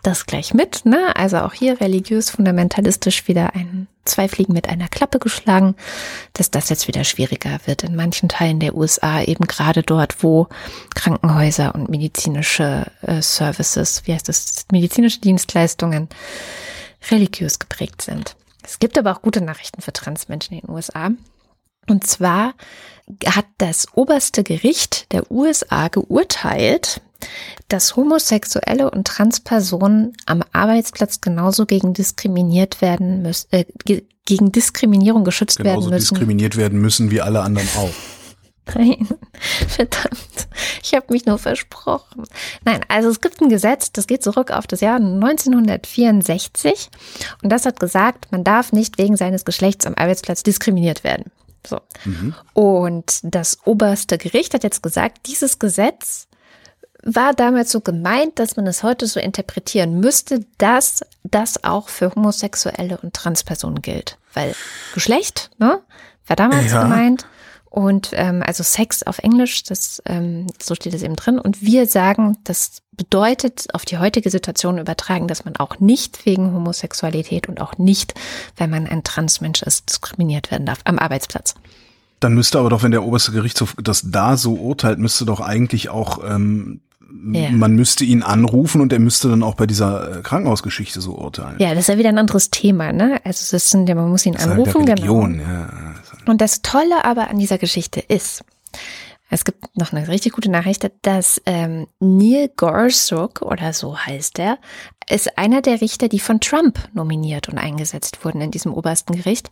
das gleich mit. Ne? Also auch hier religiös, fundamentalistisch wieder ein zwei Fliegen mit einer Klappe geschlagen, dass das jetzt wieder schwieriger wird in manchen Teilen der USA, eben gerade dort, wo Krankenhäuser und medizinische äh, Services, wie heißt das, medizinische Dienstleistungen religiös geprägt sind. Es gibt aber auch gute Nachrichten für Transmenschen in den USA. Und zwar hat das oberste Gericht der USA geurteilt, dass Homosexuelle und Transpersonen am Arbeitsplatz genauso gegen diskriminiert werden müssen, äh, ge- gegen Diskriminierung geschützt Genauso werden müssen. diskriminiert werden müssen wie alle anderen auch. Nein, verdammt. Ich habe mich nur versprochen. Nein, also es gibt ein Gesetz, das geht zurück auf das Jahr 1964 und das hat gesagt, man darf nicht wegen seines Geschlechts am Arbeitsplatz diskriminiert werden. So. Und das oberste Gericht hat jetzt gesagt, dieses Gesetz war damals so gemeint, dass man es heute so interpretieren müsste, dass das auch für Homosexuelle und Transpersonen gilt. Weil Geschlecht, ne, war damals Ja. gemeint. Und ähm, also Sex auf Englisch, das ähm, so steht es eben drin. Und wir sagen, das bedeutet auf die heutige Situation übertragen, dass man auch nicht wegen Homosexualität und auch nicht, weil man ein Transmensch ist, diskriminiert werden darf am Arbeitsplatz. Dann müsste aber doch, wenn der oberste Gerichtshof das da so urteilt, müsste doch eigentlich auch, ähm, Ja. man müsste ihn anrufen und er müsste dann auch bei dieser äh, Krankenhausgeschichte so urteilen. Ja, das ist ja wieder ein anderes Thema, ne? Also es sind ja, man muss ihn Das ist halt anrufen, der genau. Religion, ja. Und das Tolle aber an dieser Geschichte ist, es gibt noch eine richtig gute Nachricht, dass ähm, Neil Gorsuch, oder so heißt er, ist einer der Richter, die von Trump nominiert und eingesetzt wurden in diesem obersten Gericht,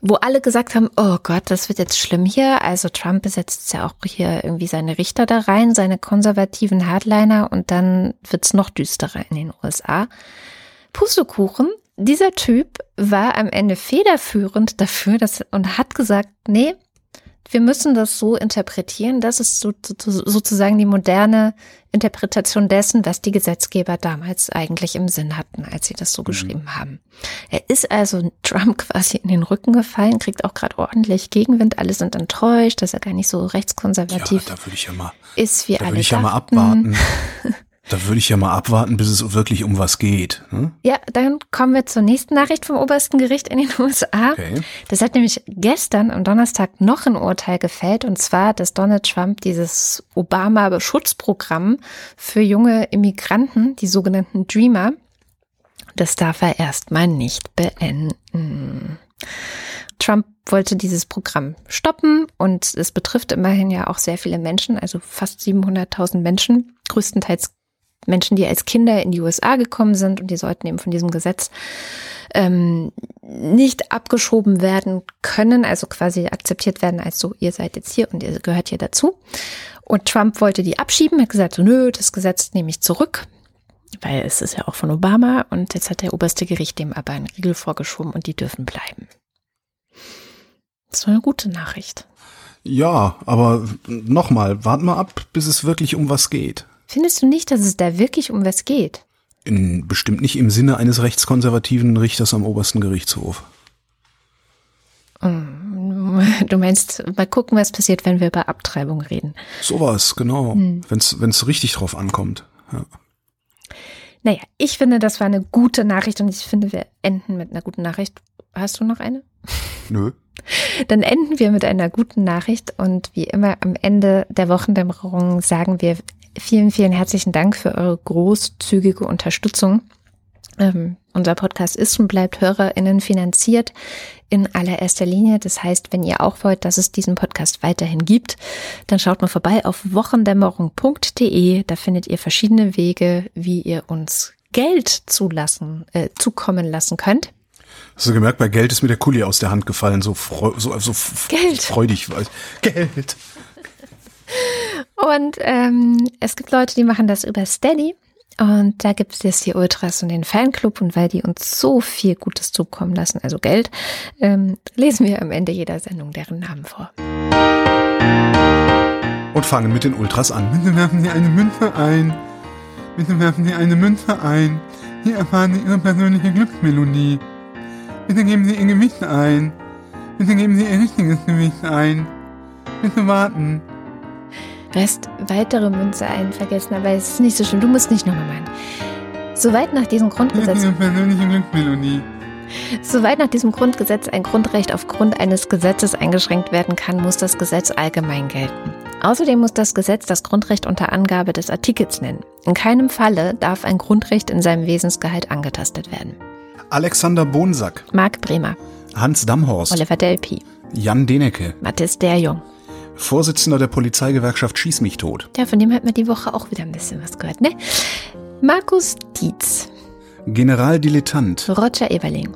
wo alle gesagt haben, oh Gott, das wird jetzt schlimm hier. Also Trump besetzt ja auch hier irgendwie seine Richter da rein, seine konservativen Hardliner und dann wird's noch düsterer in den USA. Pustekuchen, dieser Typ war am Ende federführend dafür dass, und hat gesagt, nee, wir müssen das so interpretieren. Das ist so, so, sozusagen die moderne Interpretation dessen, was die Gesetzgeber damals eigentlich im Sinn hatten, als sie das so geschrieben haben. Er ist also Trump quasi in den Rücken gefallen, kriegt auch gerade ordentlich Gegenwind. Alle sind enttäuscht, dass er gar nicht so Ja, rechtskonservativ da ich ja mal, ist, wie da alle würde ich ja mal dachten. abwarten. da würde ich ja mal abwarten, bis es wirklich um was geht. Hm? Ja, dann kommen wir zur nächsten Nachricht vom obersten Gericht in den USA. Okay. Das hat nämlich gestern am Donnerstag noch ein Urteil gefällt, und zwar, dass Donald Trump dieses Obama-Schutzprogramm für junge Immigranten, die sogenannten Dreamer, das darf er erstmal nicht beenden. Trump wollte dieses Programm stoppen und es betrifft immerhin ja auch sehr viele Menschen, also fast 700.000 Menschen, größtenteils Menschen, die als Kinder in die USA gekommen sind und die sollten eben von diesem Gesetz ähm, nicht abgeschoben werden können, also quasi akzeptiert werden als so, ihr seid jetzt hier und ihr gehört hier dazu. Und Trump wollte die abschieben, hat gesagt, nö, das Gesetz nehme ich zurück, weil es ist ja auch von Obama und jetzt hat der oberste Gericht dem aber einen Riegel vorgeschoben und die dürfen bleiben. Das ist eine gute Nachricht. Ja, aber nochmal, warten mal ab, bis es wirklich um was geht. Findest du nicht, dass es da wirklich um was geht? In, bestimmt nicht im Sinne eines rechtskonservativen Richters am obersten Gerichtshof. Du meinst, mal gucken, was passiert, wenn wir über Abtreibung reden. Sowas, genau. Hm. Wenn's wenn's richtig drauf ankommt. Ja. Naja, ich finde, das war eine gute Nachricht und ich finde, wir enden mit einer guten Nachricht. Hast du noch eine? Nö. Dann enden wir mit einer guten Nachricht und wie immer am Ende der Wochendämmerung sagen wir vielen, vielen herzlichen Dank für eure großzügige Unterstützung Ähm, unser Podcast ist und bleibt HörerInnen finanziert in allererster Linie. Das heißt, wenn ihr auch wollt, dass es diesen Podcast weiterhin gibt, dann schaut mal vorbei auf wochendämmerung.de. Da findet ihr verschiedene Wege, wie ihr uns Geld zulassen, äh, zukommen lassen könnt. Hast du gemerkt, bei Geld ist mir der Kuli aus der Hand gefallen, so, freu so, so Geld. freudig. Geld. Und ähm, es gibt Leute, die machen das über Steady. Und da gibt es jetzt die Ultras und den Fanclub. Und weil die uns so viel Gutes zukommen lassen, also Geld, ähm, lesen wir am Ende jeder Sendung deren Namen vor. Und fangen mit den Ultras an. Bitte werfen Sie eine Münze ein. Bitte werfen Sie eine Münze ein. Hier erfahren Sie Ihre persönliche Glücksmelodie. Bitte geben Sie Ihr Gewicht ein. Bitte geben Sie Ihr richtiges Gewicht ein. Bitte warten. Hast weitere Münze ein vergessen, aber es ist nicht so schlimm. Du musst nicht nochmal machen. Soweit nach diesem Grundgesetz. Soweit nach diesem Grundgesetz ein Grundrecht aufgrund eines Gesetzes eingeschränkt werden kann, muss das Gesetz allgemein gelten. Außerdem muss das Gesetz das Grundrecht unter Angabe des Artikels nennen. In keinem Falle darf ein Grundrecht in seinem Wesensgehalt angetastet werden. Alexander Bonsack. Marc Bremer, Hans Damhorst. Oliver Delpi, Jan Denecke. Mathis Derjung. Vorsitzender der Polizeigewerkschaft Schieß mich tot. Ja, von dem hat man die Woche auch wieder ein bisschen was gehört, ne? Markus Dietz, Generaldilettant. Roger Eberling,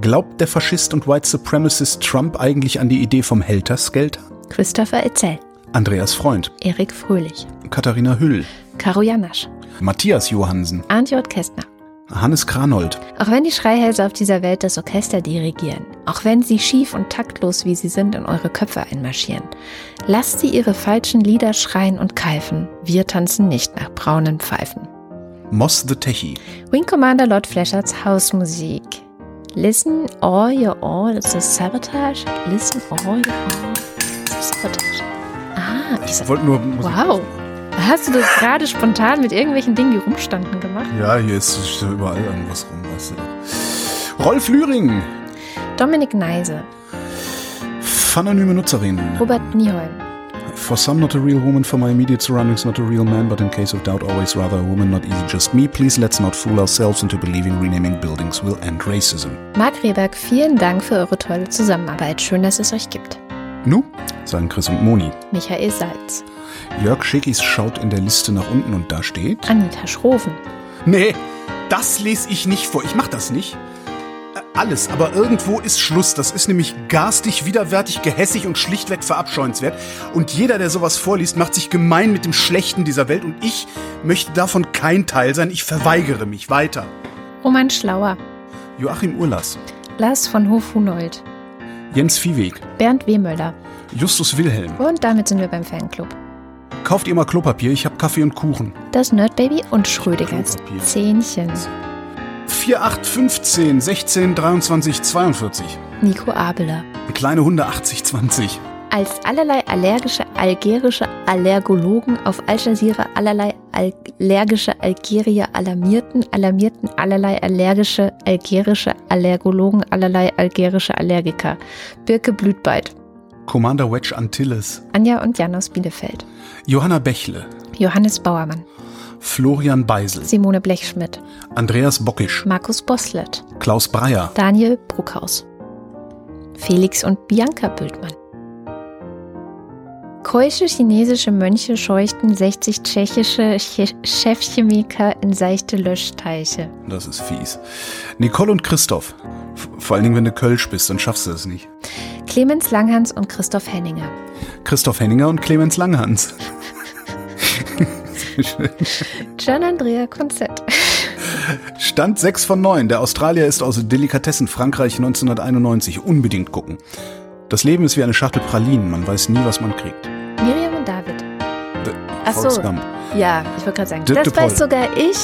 Glaubt der Faschist und White Supremacist Trump eigentlich an die Idee vom Helterskelter? Christopher Etzel, Andreas Freund. Erik Fröhlich, Katharina Hüll. Karo Janasch, Matthias Johansen. J. Kästner. Hannes Kranold. Auch wenn die Schreihälse auf dieser Welt das Orchester dirigieren, auch wenn sie schief und taktlos wie sie sind in eure Köpfe einmarschieren, lasst sie ihre falschen Lieder schreien und keifen. Wir tanzen nicht nach braunen Pfeifen. Moss the Techie. Wing Commander Lord Flashards Hausmusik. Listen all your all, das ist Sabotage. Listen all your all, das ist Sabotage. Ah, ich wollte nur Musik wow. Hast du das gerade spontan mit irgendwelchen Dingen, die rumstanden, gemacht? Ja, hier ist überall irgendwas rum, weißt du. Rolf Lühring. Dominik Neise, Anonyme Nutzerin. Robert Nieholm, For some, not a real woman. For my immediate surroundings, not a real man. But in case of doubt, always rather a woman, not easy, just me. Please let's not fool ourselves into believing renaming buildings will end racism. Marc Rehberg, vielen Dank für eure tolle Zusammenarbeit. Schön, dass es euch gibt. Nu, sagen Chris und Moni. Michael Salz, Jörg Schickis schaut in der Liste nach unten und da steht. Anita Schroven, Nee, das lese ich nicht vor. Ich mach das nicht. Äh, Alles, aber irgendwo ist Schluss. Das ist nämlich garstig, widerwärtig, gehässig und schlichtweg verabscheuenswert. Und jeder, der sowas vorliest, macht sich gemein mit dem Schlechten dieser Welt. Und ich möchte davon kein Teil sein. Ich verweigere mich weiter. Roman Schlauer, Joachim Urlas, Lars von Hof-Hunold, Jens Viehweg, Bernd Wehmöller. Justus Wilhelm. Und damit sind wir beim Fanclub. Kauft ihr mal Klopapier? Ich hab Kaffee und Kuchen. Das Nerdbaby und Schrödingers. Zähnchen. 4, 8, 15, 16, 23, 42. Nico Abeler. Kleine Hunde 80, 20. Als allerlei allergische algerische Allergologen auf Al Jazeera allerlei allergische Algerier alarmierten, alarmierten allerlei allergische algerische Allergologen allerlei algerische Allergiker. Birke Blütbeid. Commander Wedge Antilles. Anja und Jan aus Bielefeld. Johanna Bächle. Johannes Bauermann. Florian Beisel. Simone Blechschmidt. Andreas Bockisch. Markus Boslett. Klaus Breyer. Daniel Bruckhaus. Felix und Bianca Bültmann. Keusche chinesische Mönche scheuchten 60 tschechische Che- Chefchemiker in seichte Löschteiche. Das ist fies. Nicole und Christoph. Vor allen Dingen, wenn du Kölsch bist, dann schaffst du es nicht. Clemens Langhans und Christoph Henninger. Christoph Henninger und Clemens Langhans. Gian Andrea Konzett. Stand 6 von 9. Der Australier ist aus Delikatessen Frankreich 1991. Unbedingt gucken. Das Leben ist wie eine Schachtel Pralinen. Man weiß nie, was man kriegt. David. D- Ach so. Ja, ich wollte gerade sagen, De- das de weiß Paul. sogar ich.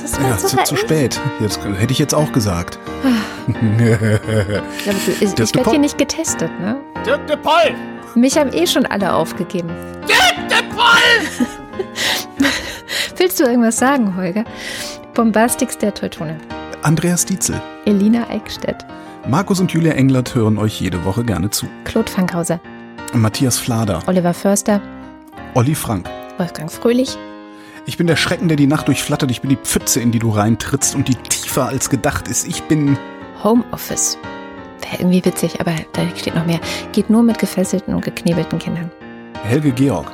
Das weiß Ja, zu, sogar zu ich. spät. Jetzt, hätte ich jetzt auch gesagt. Du, ich Das ich de werde Paul. hier nicht getestet, ne? Dirk de Paul! Mich haben eh schon alle aufgegeben. Willst du irgendwas sagen, Holger? Bombastix der Teutone. Andreas Dietzel. Elina Eickstedt. Markus und Julia Englert hören euch jede Woche gerne zu. Claude Fankhauser. Matthias Flader. Oliver Förster. Olli Frank. Wolfgang Fröhlich. Ich bin der Schrecken, der die Nacht durchflattert. Ich bin die Pfütze, in die du reintrittst und die tiefer als gedacht ist. Ich bin. Homeoffice. Wäre irgendwie witzig, aber da steht noch mehr. Geht nur mit gefesselten und geknebelten Kindern. Helge Georg.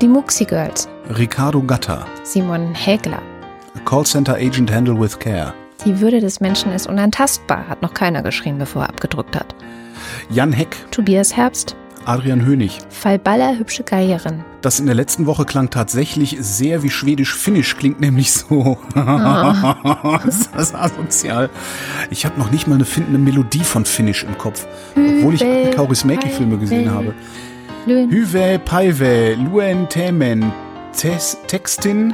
Die Muxi Girls. Ricardo Gatter. Simon Hägler. Callcenter Agent Handle with Care. Die Würde des Menschen ist unantastbar, hat noch keiner geschrien, bevor er abgedruckt hat. Jan Heck. Tobias Herbst. Adrian Hönig. Fall Baller, hübsche Karrieren. Das in der letzten Woche klang tatsächlich sehr wie Schwedisch-Finnisch, klingt nämlich so. ist das asozial. Ich habe noch nicht mal eine findende Melodie von Finnisch im Kopf, obwohl ich die Kaurismäki-Filme gesehen habe. Hyve, Paive, Luen, Temen, Textin,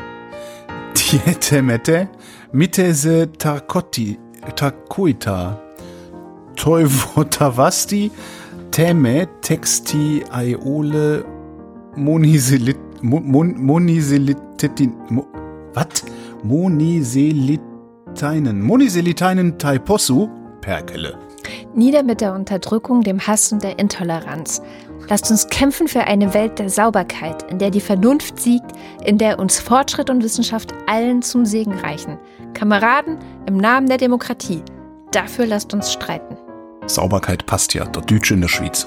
Tietemete, Mitese, Tarkotti, Tarkoita, Toivotavasti, Teme, Texti, Aiole, Monisilit, Mon, Mon, Monisilitetin, Mo, was? Moniseliteinen, Moniseliteinen Taipossu, Perkele. Nieder mit der Unterdrückung, dem Hass und der Intoleranz. Lasst uns kämpfen für eine Welt der Sauberkeit, in der die Vernunft siegt, in der uns Fortschritt und Wissenschaft allen zum Segen reichen. Kameraden, im Namen der Demokratie. Dafür lasst uns streiten. Sauberkeit passt ja, der Deutsche in der Schweiz.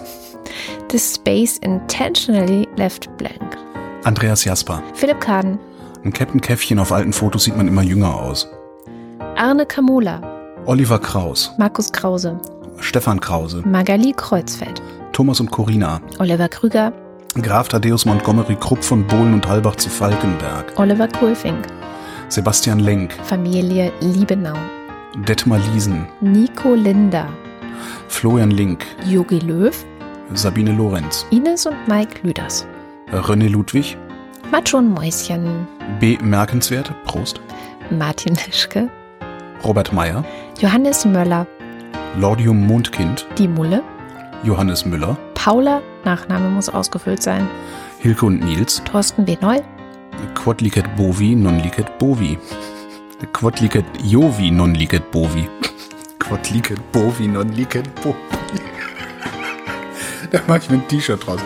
The space intentionally left blank. Andreas Jasper. Philipp Kaden. Ein Captain Käffchen auf alten Fotos sieht man immer jünger aus. Arne Kamula. Oliver Kraus. Markus Krause. Stefan Krause. Magali Kreuzfeld. Thomas und Corina. Oliver Krüger. Graf Thaddeus Montgomery Krupp von Bohlen und Halbach zu Falkenberg. Oliver Kohlfink. Sebastian Lenk. Familie Liebenau. Detmar Liesen. Nico Linder. Florian Link. Jogi Löw. Sabine Lorenz. Ines und Mike Lüders. René Ludwig. Macho und Mäuschen. B. Merkenswert. Prost. Martin Lischke. Robert Meyer. Johannes Möller. Lordium Mondkind. Die Mulle. Johannes Müller. Paula. Nachname muss ausgefüllt sein. Hilke und Nils. Thorsten B. Neu. Quod licet bovi, non licet bovi. Quod licet jovi, non licet bovi. Quod licet bovi, non licet bovi. Da mach ich mir ein T-Shirt draus.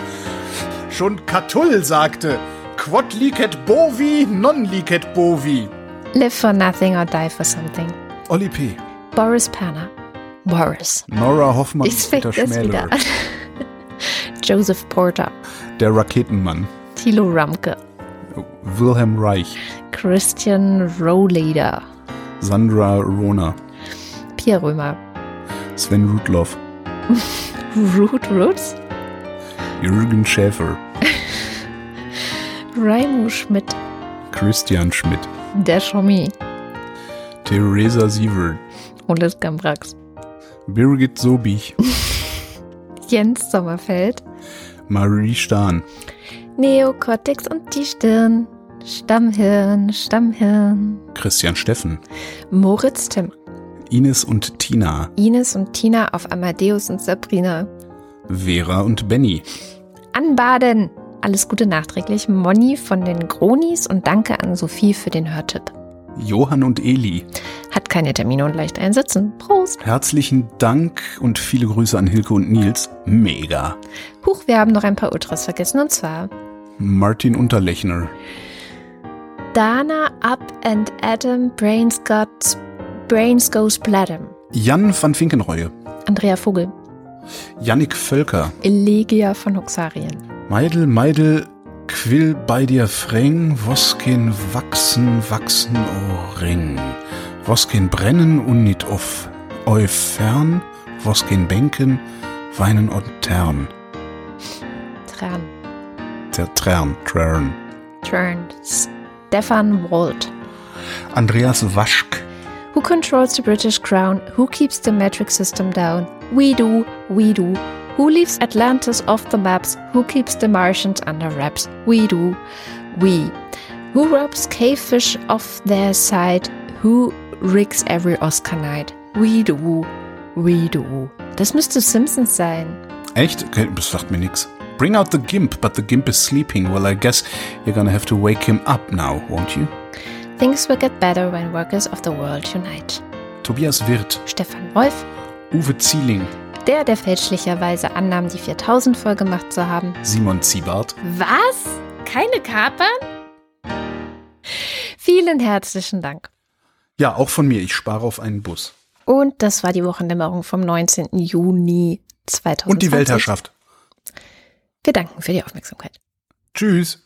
Schon Catull sagte, Quod licet bovi, non licet bovi. Live for nothing or die for something. Olli P. Boris Perner. Boris. Nora Hoffmann Ich Peter Schmäler. Joseph Porter. Der Raketenmann. Thilo Ramke. Wilhelm Reich. Christian Rohleder. Sandra Rona. Pierre Römer. Sven Rudloff. Ruth Roots. Jürgen Schäfer. Raimo Schmidt. Christian Schmidt. Der Schommi. Theresa Sievert. Oles Gambrax. Birgit Sobich. Jens Sommerfeld. Marie Stahn. Neokortex und die Stirn. Stammhirn, Stammhirn. Christian Steffen. Moritz Tim. Ines und Tina. Ines und Tina auf Amadeus und Sabrina. Vera und Benny. Anbaden! Alles Gute nachträglich. Moni von den Gronis und danke an Sophie für den Hörtipp. Johann und Eli. Hat keine Termine und leicht einsetzen. Prost! Herzlichen Dank und viele Grüße an Hilke und Nils. Mega. Huch, wir haben noch ein paar Ultras vergessen und zwar Martin Unterlechner. Dana Up and Adam Brains Got Brains Goes Bladem. Jan van Finkenreue. Andrea Vogel. Yannick Völker. Elegia von Huxarien. Meidel, Meidel, Quill bei dir freng, Woskin wachsen, wachsen, o Ring. Woskin brennen und nit off, eu fern, Woskin bänken, weinen und tern. Tran. Der Tern, Trern. Turned. Stefan Wald. Andreas Waschk. Who controls the British crown? Who keeps the metric system down? We do, we do. Who leaves Atlantis off the maps? Who keeps the Martians under wraps? We do, we. Who robs cavefish off their side? Who rigs every Oscar night? We do, we do. Das müsste Simpsons sein. Echt? Okay, das sagt mir nix. Bring out the Gimp, but the Gimp is sleeping. Well, I guess you're gonna have to wake him up now, won't you? Things will get better when workers of the world unite. Tobias Wirth. Stefan Wolf, Uwe Zieling. der, der fälschlicherweise annahm, die 4000 voll gemacht zu haben. Simon Ziebart. Was? Keine Kapern? Vielen herzlichen Dank. Ja, auch von mir. Ich spare auf einen Bus. Und das war die Wochendämmerung vom 19. Juni 2020. Und die Weltherrschaft. Wir danken für die Aufmerksamkeit. Tschüss.